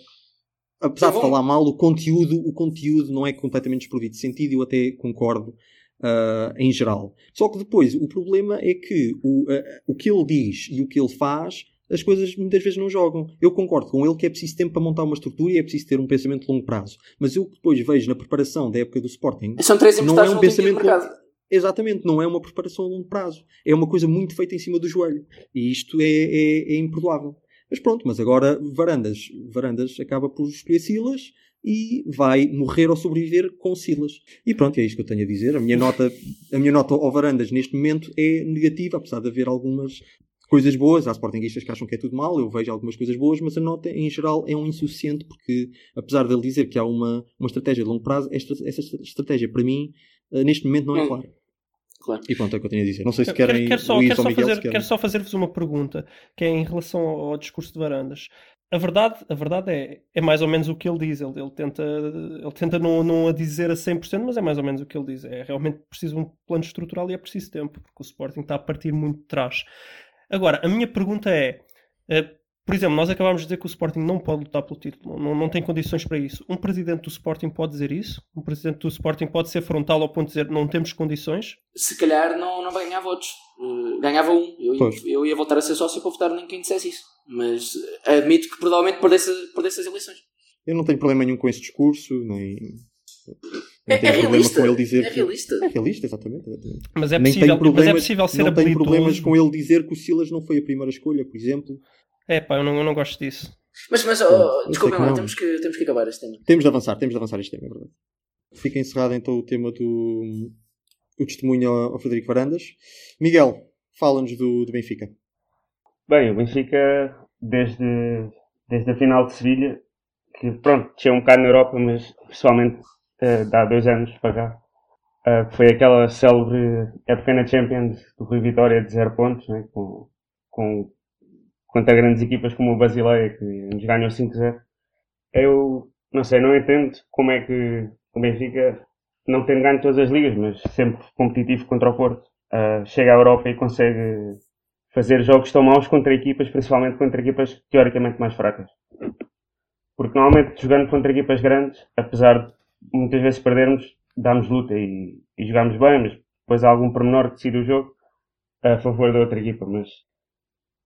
apesar É de falar mal, o conteúdo, o conteúdo não é completamente desprovido de sentido eu até concordo ah, em geral. Só que depois, o problema é que o, ah, o que ele diz e o que ele faz, as coisas muitas vezes não jogam. Eu concordo com ele que é preciso tempo para montar uma estrutura e é preciso ter um pensamento de longo prazo. Mas eu que depois vejo na preparação da época do Sporting, São três não é um pensamento mercado. Exatamente, não é uma preparação a longo prazo. É uma coisa muito feita em cima do joelho. E isto é, é, é imperdoável. Mas pronto, mas agora Varandas, Varandas acaba por escolher Silas e vai morrer ou sobreviver com Silas. E pronto, é isto que eu tenho a dizer. A minha nota, a minha nota ao Varandas neste momento é negativa, apesar de haver algumas coisas boas. Há sportinguistas que acham que é tudo mal, eu vejo algumas coisas boas, mas a nota em geral é um insuficiente porque, apesar dele dizer que há uma, uma estratégia de longo prazo, esta, essa estratégia para mim eh, neste momento não é Hum. clara. Claro. E pronto, é o que eu tenho a dizer. Não sei se Quero, querem quero só, Luís quero ou só Miguel, fazer, quero só fazer-vos uma pergunta, que é em relação ao, ao discurso de Varandas. A verdade, a verdade é, é mais ou menos o que ele diz. Ele, ele tenta, ele tenta não, não a dizer a 100%, mas é mais ou menos o que ele diz. É realmente preciso um plano estrutural e é preciso tempo, porque o Sporting está a partir muito de trás. Agora, a minha pergunta é: eh, por exemplo, nós acabámos de dizer que o Sporting não pode lutar pelo título, não, não tem condições para isso. Um presidente do Sporting pode dizer isso? Um presidente do Sporting pode ser frontal ao ponto de dizer não temos condições? Se calhar não, não vai ganhar votos. Uh, ganhava um. Eu, Pois. eu ia voltar a ser sócio para votar em quem dissesse isso. Mas uh, admito que provavelmente perdesse, perdesse as eleições. Eu não tenho problema nenhum com esse discurso, nem. É, nem tenho é problema realista. com ele dizer É que- realista. É realista, exatamente. exatamente. Mas é nem possível, mas é possível ser não tenho habilidoso. problemas com ele dizer que o Silas não foi a primeira escolha, por exemplo. É pá, eu não, eu não gosto disso. Mas, mas oh, desculpem que lá, temos que, temos que acabar este tema. Temos de avançar, temos de avançar este tema, é verdade. Fica encerrado então o tema do o testemunho ao, ao Frederico Varandas. Miguel, fala-nos do, do Benfica. Bem, o Benfica, desde, desde a final de Sevilha, que pronto, desceu um bocado na Europa, mas principalmente eh, de há dois anos para cá, eh, que foi aquela célebre época na Champions do Rui Vitória de zero pontos, né, com, com, contra grandes equipas como o Basileia, que nos ganhou 5-0. Eu não sei, não entendo como é que o Benfica, não tendo ganho todas as ligas, mas sempre competitivo contra o Porto, eh, chega à Europa e consegue fazer jogos tão maus contra equipas, principalmente contra equipas teoricamente mais fracas. Porque normalmente jogando contra equipas grandes, apesar muitas vezes perdermos, damos luta e, e jogamos bem, mas depois há algum pormenor que decide o jogo a favor da outra equipa. Mas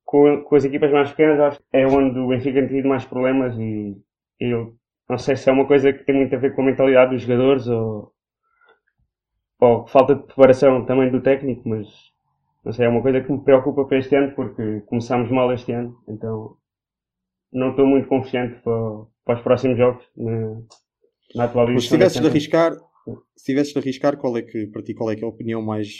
com, com as equipas mais pequenas acho que é onde o Benfica tem tido mais problemas e eu não sei se é uma coisa que tem muito a ver com a mentalidade dos jogadores ou, ou falta de preparação também do técnico, mas não sei, é uma coisa que me preocupa para este ano porque começámos mal este ano, então não estou muito confiante para, para os próximos jogos na, na atual Mas se tivesses de arriscar, se tivesses de arriscar, qual é que, para ti, qual é que é a opinião mais.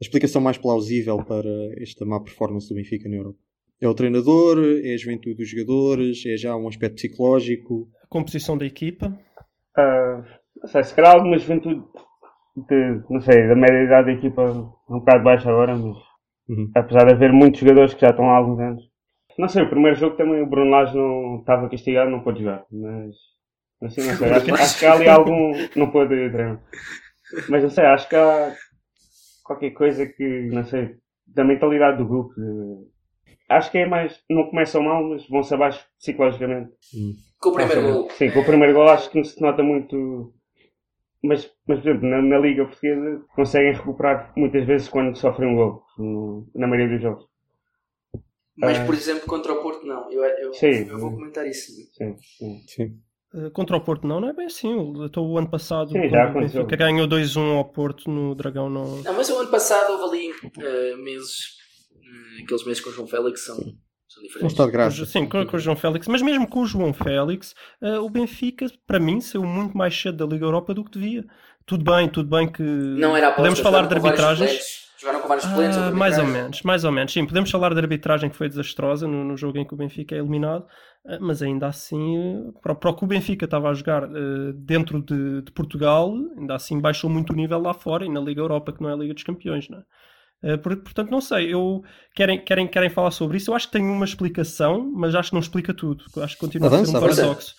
A explicação mais plausível para esta má performance do Benfica na Europa? É o treinador? É a juventude dos jogadores? É já um aspecto psicológico? A composição da equipa. Ah, não sei, se calhar alguma juventude de, não sei, da média idade da equipa um bocado baixa agora, mas Uhum. apesar de haver muitos jogadores que já estão há alguns anos. Não sei, o primeiro jogo também o Bruno Lage não estava castigado, não pôde jogar, mas assim, não sei, acho, acho que há ali algum. não pôde treinar. Mas não sei, acho que há qualquer coisa que, não sei, da mentalidade do grupo. acho que é mais, não começam mal, mas vão-se abaixo psicologicamente. Com o primeiro gol. Sim, com o primeiro gol acho que se nota muito. Mas, mas por exemplo, na, na Liga Portuguesa conseguem recuperar muitas vezes quando sofrem um gol, no- na maioria dos jogos. Mas, Ah. por exemplo, contra o Porto, não. Eu, eu, Sim. eu vou comentar isso. Sim, sim. Sim. Uh, Contra o Porto não, não é bem assim. Então, o ano passado, Sim, já aconteceu. Benfica ganhou 2-1 ao Porto no Dragão, não. Não, mas o ano passado houve ali eh, meses, eh, aqueles meses com o João Félix são, são Um diferentes. de graça. Sim, com, com o João Félix, mas mesmo com o João Félix, uh, o Benfica, para mim, saiu muito mais cedo da Liga Europa do que devia. Tudo bem, tudo bem que. Não era a Podemos falar de arbitragens. Jogaram com vários suplentes. Ah, mais ou menos, mais ou menos. Sim, podemos falar de arbitragem que foi desastrosa no, no jogo em que o Benfica é eliminado, ah, mas ainda assim, eh, para, para o que o Benfica estava a jogar dentro de, de Portugal, ainda assim baixou muito o nível lá fora e na Liga Europa, que não é a Liga dos Campeões, não é? Por- portanto, não sei, eu querem, querem, querem falar sobre isso. Eu acho que tem uma explicação, mas acho que não explica tudo. Acho que continua a Avança, ser um avança.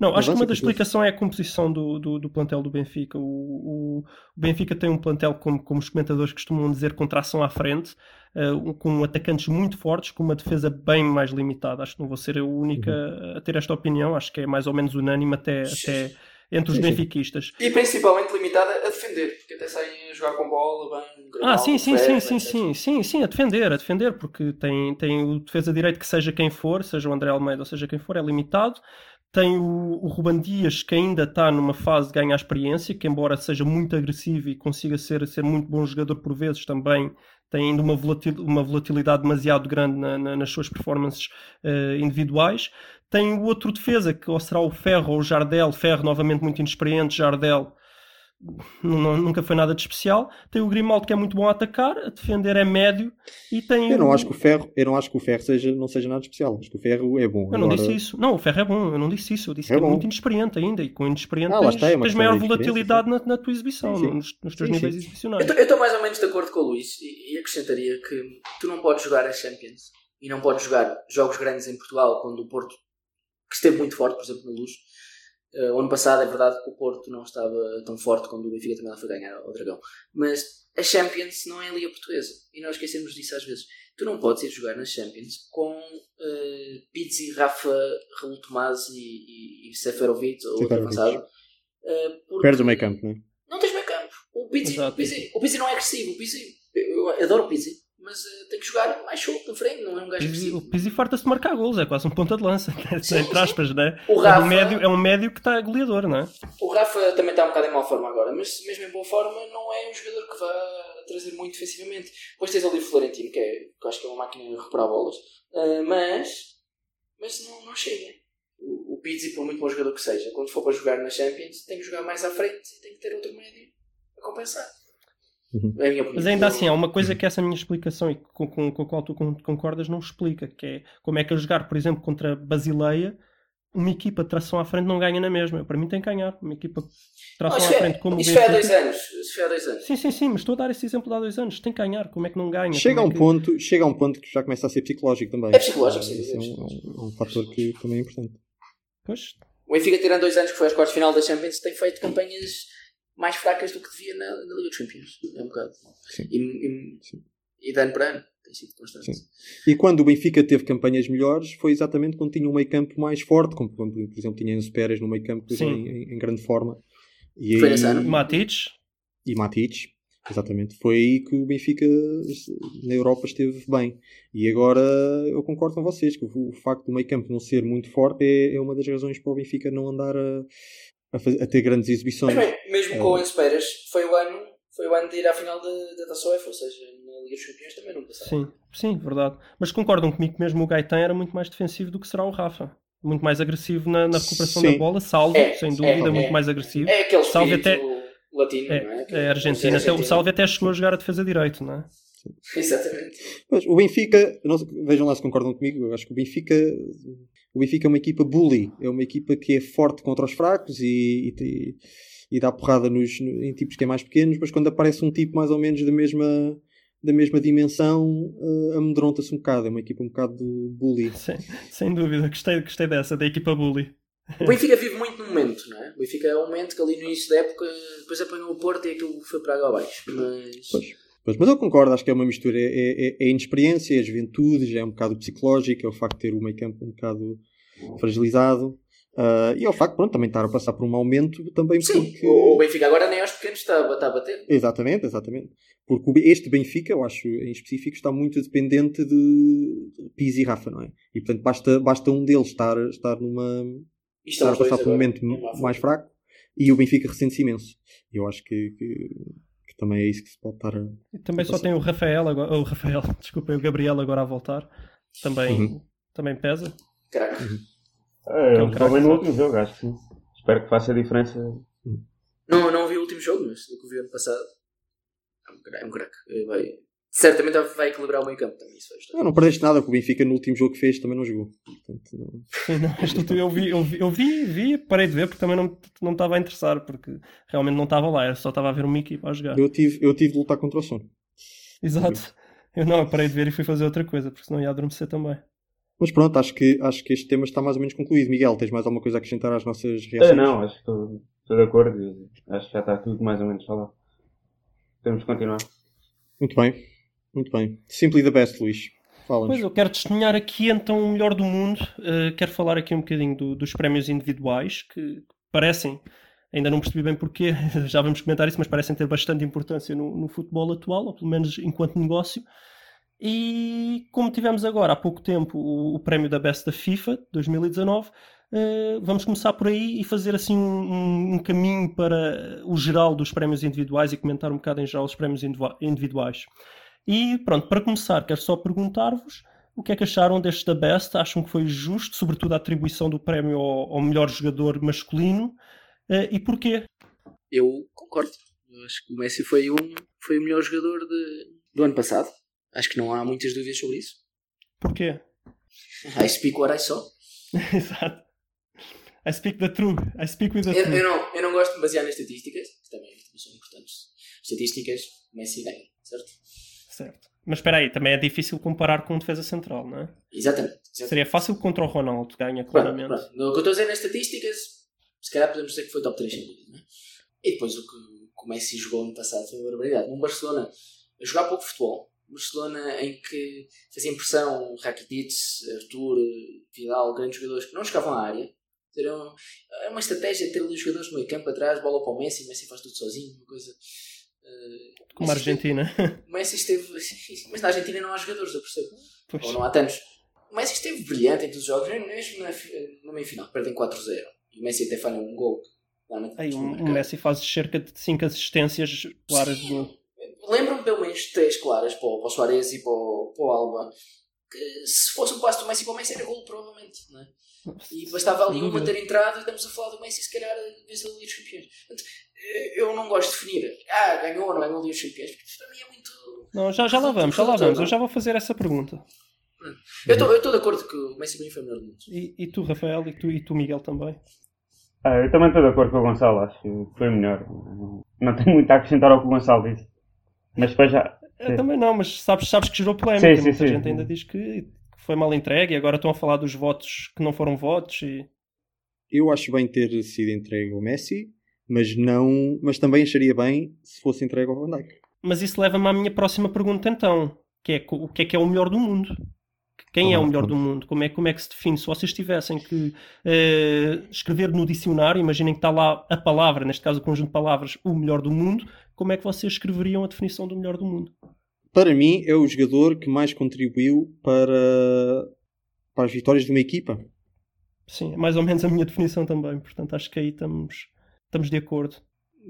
Não, acho que uma da explicação é a composição do, do, do plantel do Benfica. O, o, Benfica tem um plantel, como, como os comentadores costumam dizer, com tração à frente, um- com atacantes muito fortes, com uma defesa bem mais limitada. Acho que não vou ser a única Uhum. a ter esta opinião, acho que é mais ou menos unânime até, até entre os Sim, sim. benfiquistas. E principalmente limitada a defender, porque até saem a jogar com bola bem. Ah, sim, sim, sim, sim, sim, sim, sim, a defender, a defender, porque tem, tem o defesa direito que seja quem for, seja o André Almeida ou seja quem for, é limitado. Tem o, o Ruban Dias que ainda está numa fase de ganhar experiência, que embora seja muito agressivo e consiga ser, ser muito bom jogador por vezes, também tem ainda uma, volatil- uma volatilidade demasiado grande na- na- nas suas performances eh, individuais. Tem o outro defesa, que ou será o Ferro ou o Jardel, Ferro novamente muito inexperiente, Jardel nu- nunca foi nada de especial. Tem o Grimaldo que é muito bom a atacar, a defender é médio e tem Eu não acho que o ferro, eu não acho que o ferro seja, não seja nada especial. Acho que o ferro é bom. Eu não Agora, disse isso. Não, o Ferro é bom, eu não disse isso. Eu disse É que é bom. muito inexperiente ainda e com inexperiente Ah, tens, está, é tens maior volatilidade na, na tua exibição, Sim, sim. Nos, nos teus Sim, níveis exibicionais. Eu estou mais ou menos de acordo com o Luís e, e acrescentaria que tu não podes jogar a Champions e não podes jogar jogos grandes em Portugal quando o Porto, que esteve muito forte, por exemplo, na Luz. Eh, o ano passado é verdade que o Porto não estava tão forte quando o Benfica também lá foi ganhar ao Dragão. Mas a Champions não é a Liga Portuguesa e nós esquecemos disso às vezes. Tu não podes ir jogar na Champions com uh, Pizzi, Rafa, Raul Tomás e, e, e Seferovic ou outro avançado. eh, porque- Perde o meio campo, não é? não tens meio campo. O Pizzi, o Pizzi, o Pizzi não é agressivo. O Pizzi, eu adoro o Pizzi, mas eh, tem que jogar mais solto na frente, não é um gajo Pizzi-. O Pizzi farta-se de marcar gols, é quase um ponta de lança, Sim, entre aspas, né? O É Rafa- um médio, é um médio que está goleador, não é? O Rafa também está um bocado em má forma agora, mas mesmo em boa forma não é um jogador que vá trazer muito defensivamente. Depois tens ali o Florentino, que, é, que eu acho que é uma máquina de recuperar bolas, eh, mas, mas não, não chega. O, o Pizzi, por muito bom jogador que seja, quando for para jogar na Champions, tem que jogar mais à frente e tem que ter outro médio a compensar. Uhum. É a. Mas ainda assim, há uma coisa que essa minha explicação e com, com, com a qual tu con- concordas não explica, que é como é que a jogar, por exemplo, contra Basileia, uma equipa de tração à frente não ganha na mesma. Para mim tem que ganhar. Uma equipa de Não, tração isso à foi- frente como isso foi há dois anos. Isso foi há dois anos. Sim, sim, sim, mas estou a dar esse exemplo de há dois anos. Tem que ganhar. Como é que não ganha? Chega a Como um é que- ponto, chega a um ponto que já começa a ser psicológico também. É psicológico, Ah, sim, Esse é é um, é um- é um fator que também é importante. Pois, O Benfica, tirando dois anos que foi às quartas de final da Champions, tem feito campanhas mais fracas do que devia na, na Liga dos Campeões. É um bocado. Sim. E, e, Sim. e de ano para ano. tem sido constante. Sim. E quando o Benfica teve campanhas melhores, foi exatamente quando tinha um meio campo mais forte, como quando, por exemplo, tinha Enzo Pérez no meio campo em, em- em grande forma. E Foi nesse ano? Matic, e Matic, exatamente. Foi aí que o Benfica na Europa esteve bem. E agora eu concordo com vocês que o, o facto do meio campo não ser muito forte é, é uma das razões para o Benfica não andar a, a, faz- a ter grandes exibições. Mas bem, mesmo com o Enzo Pérez, foi o ano, foi o ano de ir à final da da Taça UEFA, ou seja, na Liga dos Campeões também não passaram. sim, sim, verdade. Mas concordam comigo que mesmo o Gaetan era muito mais defensivo do que será o Rafa. Muito mais agressivo na, na recuperação Sim. da bola, salvo, É, sem é, dúvida, é. muito mais agressivo. É aquele Salve espírito até- latino, É, não é? é a Argentina. Até, o Salve até chegou a jogar a defesa direito, não é? Exatamente. Mas o Benfica, não vejam lá se concordam comigo, eu acho que o Benfica, o Benfica é uma equipa bully, é uma equipa que é forte contra os fracos e, e, e dá porrada nos, no- em tipos que é mais pequenos, mas quando aparece um tipo mais ou menos da mesma, da mesma dimensão, eh, amedronta-se um bocado, é uma equipa um bocado bully. Sem, sem dúvida, gostei, gostei dessa, da equipa bully. O Benfica vive muito no momento, não é? O Benfica é um momento que ali no início da época depois apanhou o Porto e aquilo foi para água abaixo. Mas. Pois. Pois, mas eu concordo, acho que é uma mistura, é, é, é a inexperiência, é juventude, já é um bocado psicológico, é o facto de ter o meio campo um bocado fragilizado. ah, e é o facto, pronto, também estar a passar por um aumento também Sim, porque... o Benfica agora nem aos pequenos está, a- está a bater. Exatamente, exatamente. Porque este Benfica, eu acho, em específico, está muito dependente de Pizzi e Rafa, não é? E portanto basta, basta um deles estar, estar numa é estar a passar por um momento É mais fraco e o Benfica ressente-se imenso. Eu acho que, que também é isso que se pode estar a. E também só tem o Rafael agora, o Rafael, desculpem, o Gabriel agora a voltar. Também, Uhum. também pesa. Craque. É, é um craque, jogou bem no último jogo, acho que sim. Espero que faça a diferença. Não, não vi o último jogo, mas do que vi ano passado. É um craque. É um craque. Vai, certamente vai equilibrar o meio campo também. Isso. Não, não perdeste nada, porque o Benfica no último jogo que fez também não jogou. Portanto, não- não, isto tudo eu vi, eu vi, eu vi, vi, parei de ver porque também não, não estava a interessar, porque realmente não estava lá, eu só estava a ver uma equipa a jogar. Eu, tive, eu tive de lutar contra o sono. Exato. Eu não, eu parei de ver e fui fazer outra coisa, porque senão ia adormecer também. Mas pronto, acho que, acho que este tema está mais ou menos concluído. Miguel, tens mais alguma coisa a acrescentar às nossas É, reações? não, acho que estou, estou de acordo. e Acho que já está tudo mais ou menos falado. Temos que continuar. Muito bem, muito bem. Simply the best, Luís. Pois, eu quero testemunhar aqui então o melhor do mundo. Uh, quero falar aqui um bocadinho do- dos prémios individuais, que parecem, ainda não percebi bem porquê, já vamos comentar isso, mas parecem ter bastante importância no, no futebol atual, ou pelo menos enquanto negócio. E como tivemos agora há pouco tempo o, o prémio da Best da FIFA 2019, uh, vamos começar por aí e fazer assim um, um- caminho para o geral dos prémios individuais e comentar um bocado em geral os prémios individua- individuais. E pronto, para começar, quero só perguntar-vos o que é que acharam deste da Best? Acham que foi justo, sobretudo a atribuição do prémio ao, ao melhor jogador masculino? Eh, e porquê? Eu concordo. Eu acho que o Messi foi, um, foi o melhor jogador de- do ano passado. Acho que não há muitas dúvidas sobre isso. Porquê? I speak what I saw. Exato. I speak the truth. I speak with the Eu, truth. eu não, eu não gosto de basear nas estatísticas, que também, são importantes. Estatísticas, o Messi ganha, certo? Certo. Mas espera aí, também é difícil comparar com um defesa central, não é? Exatamente. exatamente. Seria fácil contra o Ronaldo, ganha Pronto, claramente. pronto. O que eu estou a dizer nas estatísticas, se calhar podemos dizer que foi top 3 sem dúvida, não é? E depois o que o Messi jogou no passado foi uma barbaridade. Num Barcelona, a jogar pouco futebol, um Barcelona em que fazia impressão Rakitic, Arthur, Vidal, grandes jogadores que não chegavam à área. Eram, é uma estratégia ter ali os jogadores no meio campo atrás, bola para o Messi, o Messi faz tudo sozinho, uma coisa. Eh, Como a Argentina. esteve- O Messi esteve. Mas na Argentina não há jogadores, eu percebo. Pois. Ou não há tantos. O Messi esteve brilhante em todos os jogos, mesmo na, na meia final, perdem 4-0. E o Messi até falha um gol. Aí, o, o. Messi faz cerca de 5 assistências claras. Lembro-me pelo menos de 3 claras para o, para o Soares e para o, para o Alba. Que se fosse um passo do Messi para o Messi era gol, provavelmente. Não é? E bastava ali uma ter entrado e estamos a falar do Messi, se calhar, vencedor da Liga dos Campeões. Portanto, eh, eu não gosto de definir. Ah, ganhou ou não ganhou a Liga dos Campeões, porque isto para mim é muito. Não, já, já lá vamos, já lá vamos. Eu já vou fazer essa pergunta. Eu estou- eu estou de acordo que o Messi para mim foi o melhor do mundo. E, e tu, Rafael, e tu, e tu, Miguel, também. Ah, eu também estou de acordo com o Gonçalo, acho que foi melhor. Não tenho muito a acrescentar ao que o Gonçalo disse. Mas depois já. Eu Sim. também não, mas sabes, sabes que gerou polémica. Sim, sim, Muita sim. gente ainda diz que, foi mal entregue e agora estão a falar dos votos que não foram votos. E... Eu acho bem ter sido entregue ao Messi, mas não, mas também acharia bem se fosse entregue ao Van Dijk. Mas isso leva-me à minha próxima pergunta então, que é o que é que é o melhor do mundo. Quem é o melhor do mundo? Como é, como é que se define? Se vocês tivessem que eh, escrever no dicionário, imaginem que está lá a palavra, neste caso o conjunto de palavras, o melhor do mundo, como é que vocês escreveriam a definição do melhor do mundo? Para mim, é o jogador que mais contribuiu para, para as vitórias de uma equipa. Sim, é mais ou menos a minha definição também, portanto acho que aí estamos, estamos de acordo.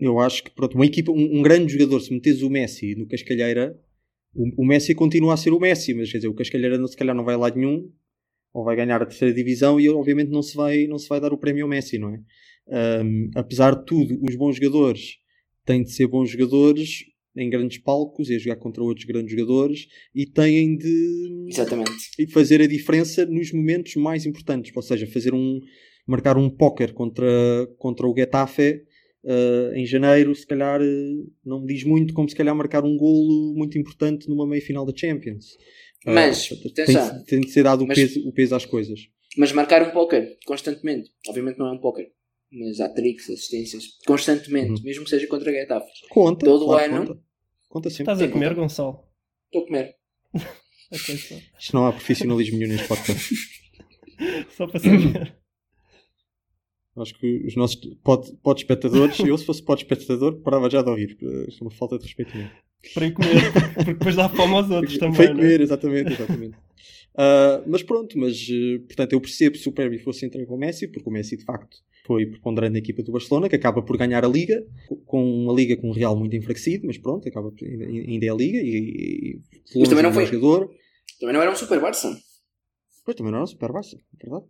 Eu acho que, pronto, uma equipa, um, um grande jogador, se metes o Messi no Cascalheira, o, o Messi continua a ser o Messi, mas quer dizer, o Cascalheira não- se calhar não vai a lado nenhum, ou vai ganhar a terceira divisão e obviamente não se vai, não se vai dar o prémio ao Messi, não é? Ahm, apesar de tudo, os bons jogadores têm de ser bons jogadores em grandes palcos e a jogar contra outros grandes jogadores e têm de Exatamente. fazer a diferença nos momentos mais importantes, ou seja, fazer um marcar um póquer contra, contra o Getafe eh, em janeiro, se calhar eh, não me diz muito como se calhar marcar um golo muito importante numa meia final da Champions. Eh, Mas, atenção. tem, tem de ser dado o, Mas- peso, o peso às coisas. Mas marcar um póquer constantemente, obviamente não é um póquer, mas há tricks, assistências, constantemente, Uhum. mesmo que seja contra Getafe. Conta, Todo claro, ano. conta. Conta sempre. Estás a comer, então. Gonçalo? Estou a comer. Atenção. Isto não há profissionalismo nenhum neste podcast. Só para saber. Acho que os nossos pod, pod espectadores, eu se fosse pod espectador, parava já de ouvir. porque Isto é uma falta de respeito mesmo. para ir comer, porque- depois dá fome aos outros também. É? comer, exatamente, exatamente. Ah, mas pronto, mas eh, portanto eu percebo se o Prémio fosse entregue com o Messi, porque o Messi de facto foi preponderante na equipa do Barcelona, que acaba por ganhar a Liga, com uma Liga com um Real muito enfraquecido, mas pronto, acaba por, ainda, é a Liga e, e Mas também não um foi- jogador. Também não era um super Barça. Pois também não era o Super Barça, é verdade.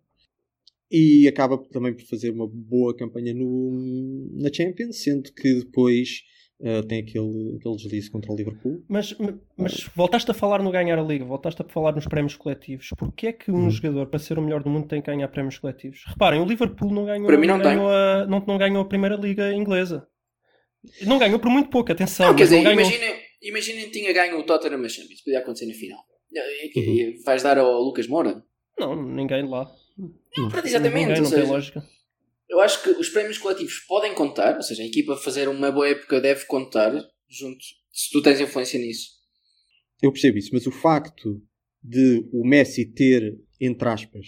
E acaba também por fazer uma boa campanha no, na Champions, sendo que depois eh, tem aquele, aquele deslize contra o Liverpool. Mas, mas voltaste a falar no ganhar a liga, voltaste a falar nos prémios coletivos. Porquê é que um Hum. jogador, para ser o melhor do mundo, tem que ganhar prémios coletivos? Reparem, o Liverpool não ganhou, Para mim não tem. ganhou a, não, não ganhou a primeira liga inglesa. Não ganhou por muito pouco, atenção. Não, quer dizer, não ganhou. imaginem imaginem que tinha ganho o Tottenham na Champions, podia acontecer na final. E- Uhum. Vais dar ao Lucas Moura? Não, ninguém lá. Não, exatamente. Ninguém, não tem seja, lógica. Eu acho que os prémios coletivos podem contar, ou seja, a equipa fazer uma boa época deve contar, junto, se tu tens influência nisso. Eu percebo isso, mas o facto de o Messi ter, entre aspas,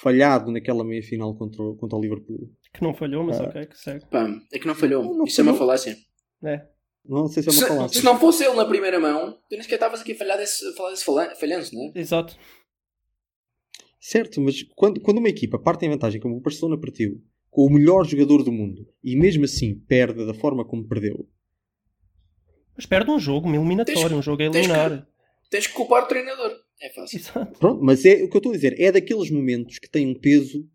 falhado naquela meia final contra, o- contra o Liverpool, Que não falhou, mas Ah. ok, que segue. Pá, é que não falhou. Não, não Isso é uma falhou. falácia. É. não sei se é uma Se, falácia. se não fosse ele na primeira mão, tu nem sequer estavas aqui a falhar desse, falar desse falha- falhanço, não é? Exato. Certo, mas quando, quando uma equipa parte em vantagem, como o Barcelona partiu, com o melhor jogador do mundo, e mesmo assim perde da forma como perdeu, Mas perde um jogo, uma eliminatória, Tens- um jogo a tens que- eliminar. Tens que culpar o treinador. É fácil. Exato. Pronto, mas é o que eu estou a dizer, é daqueles momentos que têm um peso,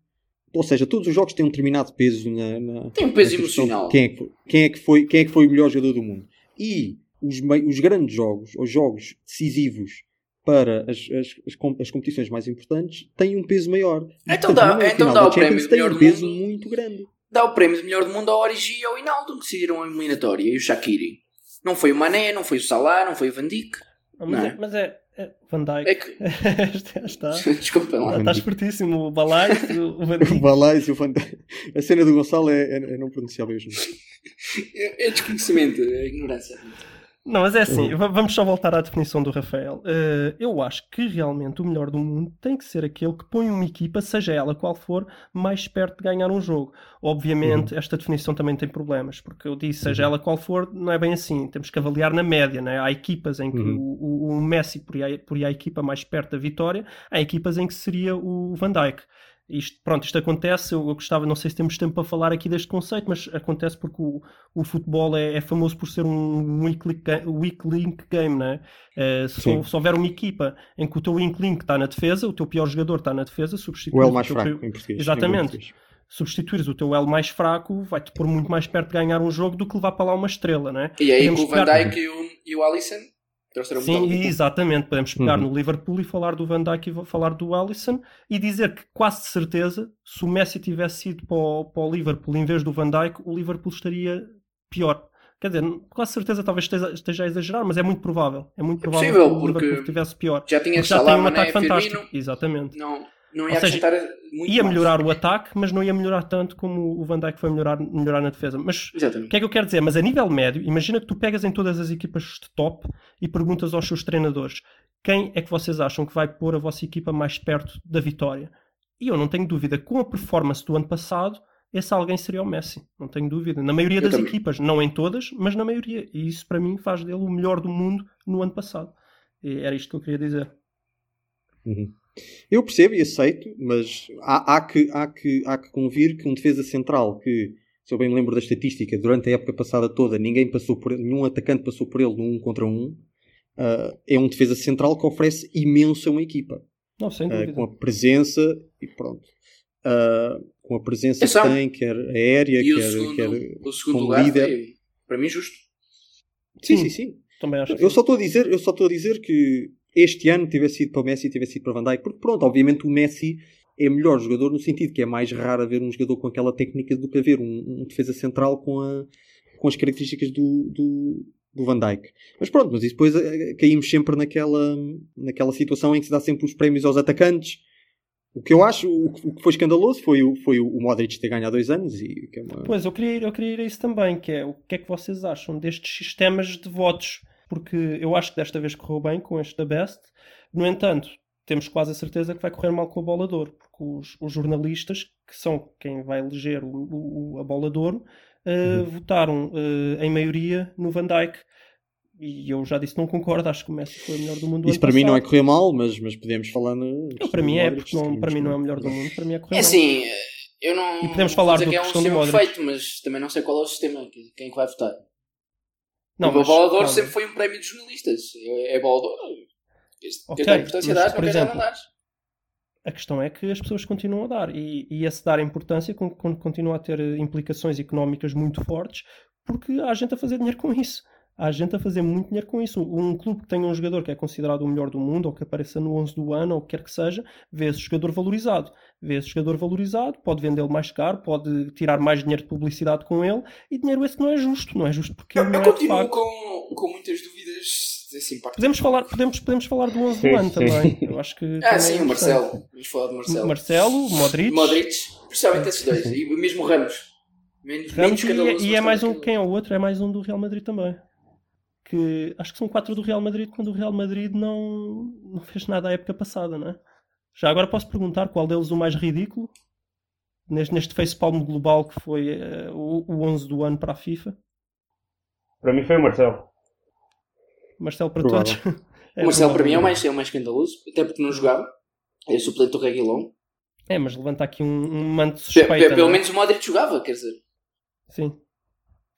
ou seja, todos os jogos têm um determinado peso na, na- Tem um peso emocional. Quem é, que foi, quem, é que foi, quem é que foi o melhor jogador do mundo? E os, os grandes jogos, os jogos decisivos para as, as, as, com- as competições mais importantes, têm um peso maior. E, Então portanto, dá- numa então dá o prémio tem melhor um do peso mundo. muito grande. Dá o prémio de melhor do mundo ao Origi e ao Hinaldo, que decidiram a eliminatória, e o Shaqiri. Não foi o Mané, não foi o Salah, não foi o Van Dijk. Ah, mas, Não. é, mas é, é Van Dijk. É que... Está. Desculpa lá. Está espertíssimo. O Balai, o Van O Dijk. Balais e o Van Dijk. A cena do Gonçalo é, é, é não pronunciar bem os nomes. É é desconhecimento, é ignorância. Não, mas é assim, va- vamos só voltar à definição do Rafael. Eh, eu acho que realmente o melhor do mundo tem que ser aquele que põe uma equipa, seja ela qual for, mais perto de ganhar um jogo. Obviamente, esta definição também tem problemas, porque eu disse, seja ela qual for, não é bem assim. Temos que avaliar na média, né? Há equipas em que Uhum. o, o- o Messi poria, poria a equipa mais perto da vitória, há equipas em que seria o Van Dijk. Isto, pronto, isto acontece, eu, gostava, não sei se temos tempo para falar aqui deste conceito, mas acontece porque o, o futebol é, é famoso por ser um weak link, weak link game, né? Se, Sim. se houver uma equipa em que o teu weak link está na defesa, o teu pior jogador está na defesa, substitui O L mais teu fraco em português. Exatamente. em português. Substituires o teu L mais fraco, vai-te pôr muito mais perto de ganhar um jogo do que levar para lá uma estrela, né? E aí Podemos com o Van Dijk e o, e o Alisson Sim, exatamente. Podemos pegar Uhum. no Liverpool e falar do Van Dijk e falar do Alisson e dizer que quase de certeza, se o Messi tivesse ido para o, para o Liverpool em vez do Van Dijk, o Liverpool estaria pior. Quer dizer, quase certeza talvez esteja, esteja a exagerar, mas é muito provável. É muito provável possível, que o Liverpool estivesse pior. Já tinha Porque já Salah, tem um Mané, ataque fantástico. Firmino. Exatamente. Não, não Ou ia seja, Ia mais. melhorar o ataque, mas não ia melhorar tanto como o Van Dijk foi melhorar, melhorar na defesa. Mas o Exatamente. que é que eu quero dizer? Mas a nível médio, imagina que tu pegas em todas as equipas de top e perguntas aos seus treinadores quem é que vocês acham que vai pôr a vossa equipa mais perto da vitória? E eu não tenho dúvida, com a performance do ano passado, esse alguém seria o Messi. Não tenho dúvida. Na maioria Eu das também. equipas, não em todas, mas na maioria. E isso para mim faz dele o melhor do mundo no ano passado. E era isto que eu queria dizer. Uhum. Eu percebo e aceito, mas há, há que, há, que, há que convir que um defesa central que, se eu bem me lembro da estatística, durante a época passada toda, ninguém passou por ele, nenhum atacante passou por ele num um contra um, ah, é um defesa central que oferece imenso a uma equipa. Não, sem Ah, dúvida. com a presença e pronto. Ah, com a presença É que tem, quer aérea, E o quer, segundo, quer o segundo como lugar líder. foi, para mim, justo. Sim, Sim. sim, sim. Também acho Eu só estou a dizer, eu só estou a dizer que este ano tivesse sido para o Messi tivesse sido para Van Dijk, porque pronto, obviamente o Messi é melhor jogador no sentido que é mais raro haver um jogador com aquela técnica do que haver um, um defesa central com, a, com as características do, do, do Van Dijk. Mas pronto, mas depois eh, caímos sempre naquela, naquela situação em que se dá sempre os prémios aos atacantes. O que eu acho, o, que- o foi escandaloso foi, o- foi o Modric ter ganho há dois anos e é uma- Pois, eu queria, ir, eu queria ir a isso também, que é o que é que vocês acham destes sistemas de votos? Porque eu acho que desta vez correu bem com este da Best. No entanto, temos quase a certeza que vai correr mal com a bola de ouro, porque os, os jornalistas, que são quem vai eleger o, o- a bola de ouro, eh, Uhum. votaram eh, em maioria no Van Dijk. E eu já disse, não concordo, acho que o Messi foi o melhor do mundo. do Isso ano para mim não é passado. correr mal, mas, mas podemos falar no. Eu, para mim é, porque não, para mim não é o melhor do mundo, para mim é correr É mal. assim, eu não. E podemos falar do que é um sistema perfeito, mas também não sei qual é o sistema, que- quem é que vai votar. Não, o mas, Bola de Ouro sempre foi um prémio de jornalistas. É, é Bola de Ouro. Este- Ok, Quem tem importância mas, não por não exemplo, dás. A questão é que as pessoas continuam a dar e, e esse dar importância con- con- continua a ter implicações económicas muito fortes porque há gente a fazer dinheiro com isso. Há gente a fazer muito dinheiro com isso. Um clube que tenha um jogador que é considerado o melhor do mundo ou que apareça no 11 do ano ou o que quer que seja, vê esse jogador valorizado. Vê esse jogador valorizado, pode vendê-lo mais caro, pode tirar mais dinheiro de publicidade com ele e dinheiro esse que não é justo. Não é justo porque Eu, ele eu não é de continuo facto. com, com muitas dúvidas. Assim. Podemos falar, podemos, podemos falar do 11 Sim, do ano também. Eu acho que Ah, sim, é o. Marcelo. Vamos falar do Marcelo. Marcelo, Modric. Modric, principalmente esses dois. E mesmo o Ramos. Menos, menos Ramos, e, escandaloso, e é mais um, quem é o outro? É mais um do Real Madrid também. Que acho que são quatro do Real Madrid quando o Real Madrid não, não fez nada a época passada, não é? Já agora posso perguntar qual deles o mais ridículo neste, neste facepalm global que foi eh, o, o 11 do ano para a FIFA. Para mim foi o Marcelo. Marcelo para todos. O Marcelo para mim é o mais, é o mais escandaloso, até porque não jogava. É suplente do Reguilon. É, mas levanta aqui um, um manto suspeita. pe- Pelo é? menos o Modric jogava, quer dizer. Sim.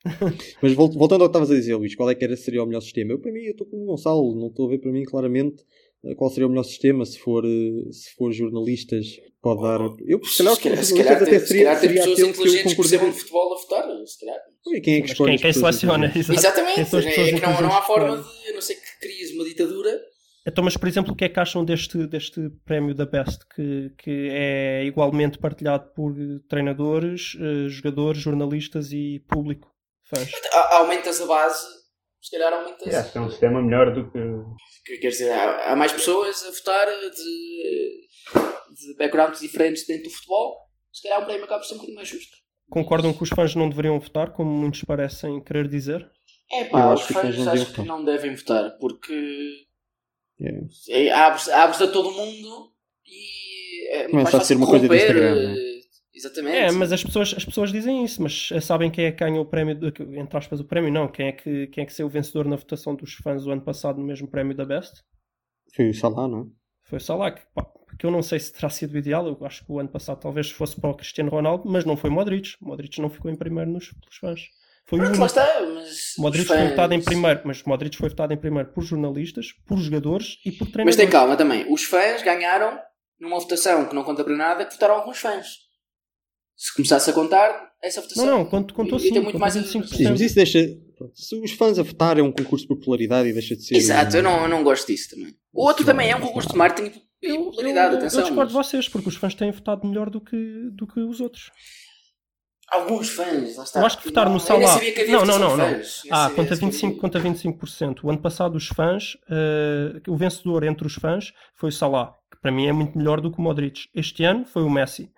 Mas vol- voltando ao que estavas a dizer, Luís, qual é que era, seria o melhor sistema? Eu, para mim, eu estou com o Gonçalo, não estou a ver para mim claramente eh, qual seria o melhor sistema. Se for, eh, se for jornalistas, pode dar. Eu, se calhar, se calhar, se calhar, até se calhar seria pessoas inteligentes que percebam de futebol a votar, se calhar. Ui, quem é que escolhe quem, quem pessoas seleciona? Exatamente, as é, pessoas é que não, não há forma de, a não ser que cries uma ditadura. Então, mas por exemplo, o que é que acham deste, deste prémio da Best, que, que é igualmente partilhado por eh, treinadores, eh, jogadores, jornalistas e público, A- Aumentas a base, se calhar aumentas. Acho que é um sistema melhor do que. Que- Quer dizer, há, há mais pessoas a votar de, de backgrounds diferentes dentro do futebol. Se calhar um prémio acaba por ser um bocadinho mais justo. Concordam que os fãs não deveriam votar, como muitos parecem querer dizer? É pá, os acho que os fãs não acho que não devem votar porque É. é, abres, abres a todo mundo e é Começa mais a ser uma coisa de corromper, Instagram, eh, Exatamente. É, mas as pessoas, as pessoas dizem isso, mas eh, sabem quem é que ganhou o prémio, de- entre aspas, o prémio não, quem é que, quem é que saiu o vencedor na votação dos fãs o ano passado no mesmo prémio da Best? Foi o Salah, não é? Foi o Salah, que, pá, que eu não sei se terá sido o ideal, eu acho que o ano passado talvez fosse para o Cristiano Ronaldo, mas não foi Modric. Modric não ficou em primeiro nos, pelos fãs. Foi o Pronto, único. lá está, mas Modric os foi fãs- votado em primeiro, mas Modric foi votado em primeiro por jornalistas, por jogadores e por Mas treinadores. tem calma também. Os fãs ganharam numa votação que não conta para nada, que votaram alguns fãs. Se começasse a contar, essa votação. Não, não, cont- contou sim, muito mais 25%. Sim, mas isso deixa. Se os fãs a votar é um concurso de popularidade e deixa de ser. Exato, eu não, eu não gosto disso também. O outro também é um não- concurso de marketing e Eu, popularidade, eu- eu atenção. discordo de mas vocês, porque os fãs têm votado melhor do que, do que os outros. Alguns fãs, lá está. Eu acho que votar no eu Salah. sabia que havia Não, não, não, não. fãs. Ah, sabia conta sequer 25%, que- conta 25%. O ano passado, os fãs, eh, o vencedor entre os fãs foi o Salah, que para mim é muito melhor do que o Modric. Este ano foi o Messi.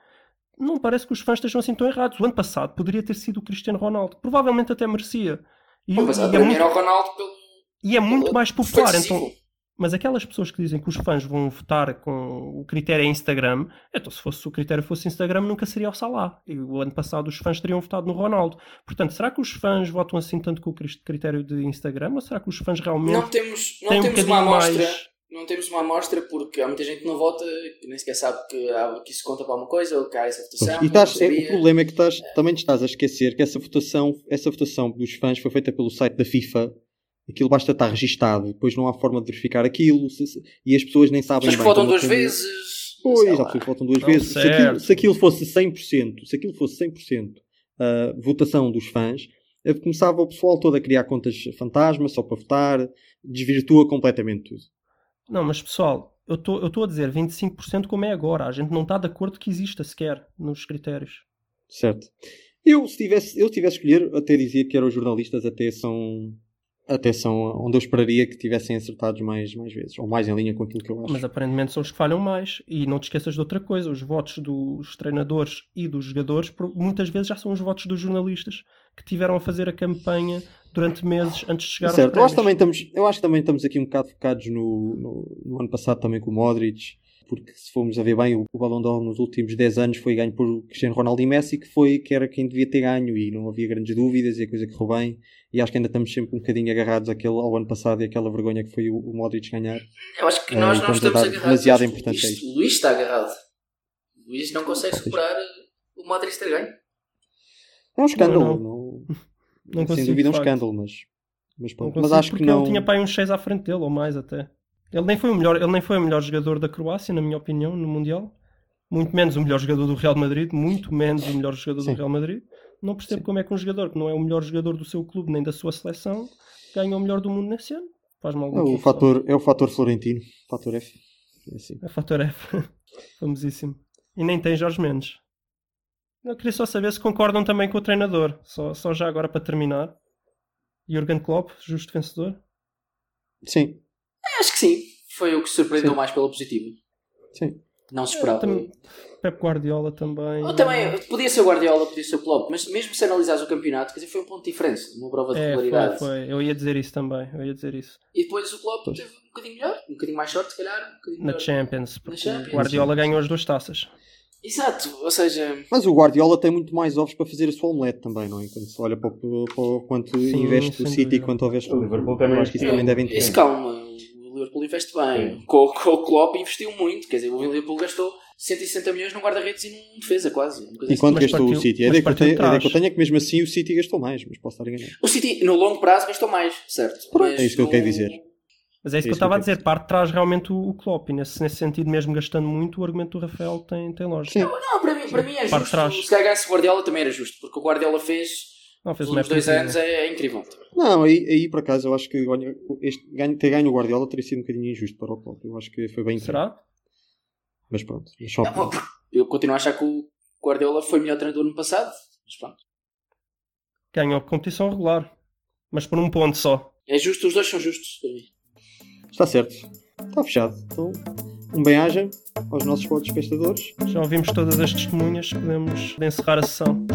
Não parece que os fãs estejam assim tão errados. O ano passado poderia ter sido o Cristiano Ronaldo. Provavelmente até merecia. E, Bom, mas e é, muito, Ronaldo pelo. e é muito mais popular. Então, Mas aquelas pessoas que dizem que os fãs vão votar com o critério é Instagram, então se fosse o critério fosse Instagram, nunca seria o Salah. E o ano passado os fãs teriam votado no Ronaldo. Portanto, será que os fãs votam assim tanto com o critério de Instagram? Ou será que os fãs realmente Não temos, não um temos bocadinho uma amostra. mais... Não temos uma amostra porque há muita gente que não vota, que nem sequer sabe que, há- que isso conta para alguma coisa ou que há essa votação. E estás, é, o problema é que estás, também te estás a esquecer que essa votação, essa votação dos fãs foi feita pelo site da FIFA. Aquilo basta estar registado, depois não há forma de verificar aquilo se- se- e as pessoas nem sabem Mas que bem votam como duas é vezes. Pois, há lá. pessoas que votam duas Não, vezes. Se aquilo, se aquilo fosse 100%, se aquilo fosse 100% a votação dos fãs, eh, começava o pessoal todo a criar contas fantasmas só para votar, desvirtua completamente tudo. Não, mas pessoal, eu estou a dizer 25% como é agora. A gente não está de acordo que exista sequer nos critérios. Certo. Eu, se tivesse, eu se tivesse escolher, até dizia que eram os jornalistas, até são, até são onde eu esperaria que tivessem acertados mais, mais vezes, ou mais em linha com aquilo que eu acho. Mas aparentemente são os que falham mais. E não te esqueças de outra coisa: os votos dos treinadores e dos jogadores muitas vezes já são os votos dos jornalistas que tiveram a fazer a campanha durante meses antes de chegar Certo, eu aos acho, também estamos, eu acho que também estamos aqui um bocado focados no, no, no ano passado também com o Modric, porque se formos a ver bem, o, o Ballon d'Or nos últimos 10 anos foi ganho por Cristiano Ronaldo e Messi, que foi que era quem devia ter ganho e não havia grandes dúvidas e a coisa correu bem. E acho que ainda estamos sempre um bocadinho agarrados àquele, ao ano passado e aquela vergonha que foi o, o Modric ganhar. Eu acho que nós e não estamos a estamos agarrados. demasiada Acho que o importância a Luís, o Luís está agarrado. O Luís não consegue superar o Modric ter ganho. É um escândalo, não. não- Não sem consigo, dúvida é um facto. escândalo, mas, mas, pronto. consigo mas acho porque que não. ele tinha pai uns 6 à frente dele, ou mais até. Ele nem foi o melhor, ele nem foi o melhor jogador da Croácia, na minha opinião, no Mundial. Muito menos o melhor jogador do Real Madrid, muito menos o melhor jogador Sim. do Real Madrid. Não percebo Sim. como é que um jogador que não é o melhor jogador do seu clube nem da sua seleção ganha o melhor do mundo nesse ano. Faz-me algum É o fator, é o fator Florentino, fator F. É assim. É fator F. Famosíssimo. E nem tem Jorge Mendes. Eu queria só saber se concordam também com o treinador. Só, só já agora para terminar. Jurgen Klopp, justo vencedor. Sim, Acho que sim. Foi o que surpreendeu Sim. mais pela positiva. sim. Não se esperava. Tam- Pep Guardiola também. Eu também, podia ser o Guardiola, podia ser o Klopp, mas mesmo se analisares o campeonato, quer dizer, foi um ponto de diferença, uma prova de É, foi, regularidade. foi. Eu ia dizer isso também. Eu ia dizer isso. E depois o Klopp Pois. teve um bocadinho melhor, um bocadinho mais sorte, se calhar. Um bocadinho Na melhor. Champions. Porque Champions, o Guardiola ganhou as duas taças. Exato, ou seja, Mas o Guardiola tem muito mais ovos para fazer a sua omelete também, não é? Quando se olha para, o- para o quanto Sim, investe o City e quanto investe O Liverpool também Eu acho que isso também devem ter. isso calma, o Liverpool investe bem. Com, com o Klopp investiu muito, quer dizer, o Liverpool gastou 160 milhões num guarda-redes e num defesa, quase. coisa E quanto Mas gastou o partiu- City? A mas ideia, que eu tenho, a que eu tenho é que mesmo assim o City gastou mais, mas posso estar a enganar. O City, no longo prazo, gastou mais, certo? Pronto, Mas é isso que eu no- quero dizer. Mas é isso que eu estava a dizer. Parte de trás realmente o, o Klopp. E nesse, nesse sentido, mesmo gastando muito, o argumento do Rafael tem, tem lógica. Sim. Não, para mim, para mim é Parte justo. trás. Se calhar ganhasse o Guardiola também era justo, porque o Guardiola fez Não, fez últimos dois anos incrível. é, é incrível. Não, aí, aí por acaso eu acho que olha, este, ganho, ter ganho o Guardiola teria sido um bocadinho injusto para o Klopp. Eu acho que foi bem incrível. Será? Mas pronto, só Não, Eu continuo a achar que o Guardiola foi melhor treinador no passado, mas pronto. Ganhou competição regular. Mas por um ponto só. É justo, os dois são justos para mim. Está certo. Está fechado. Então, um bem-aja aos nossos espectadores. Já ouvimos todas as testemunhas. Podemos encerrar a sessão.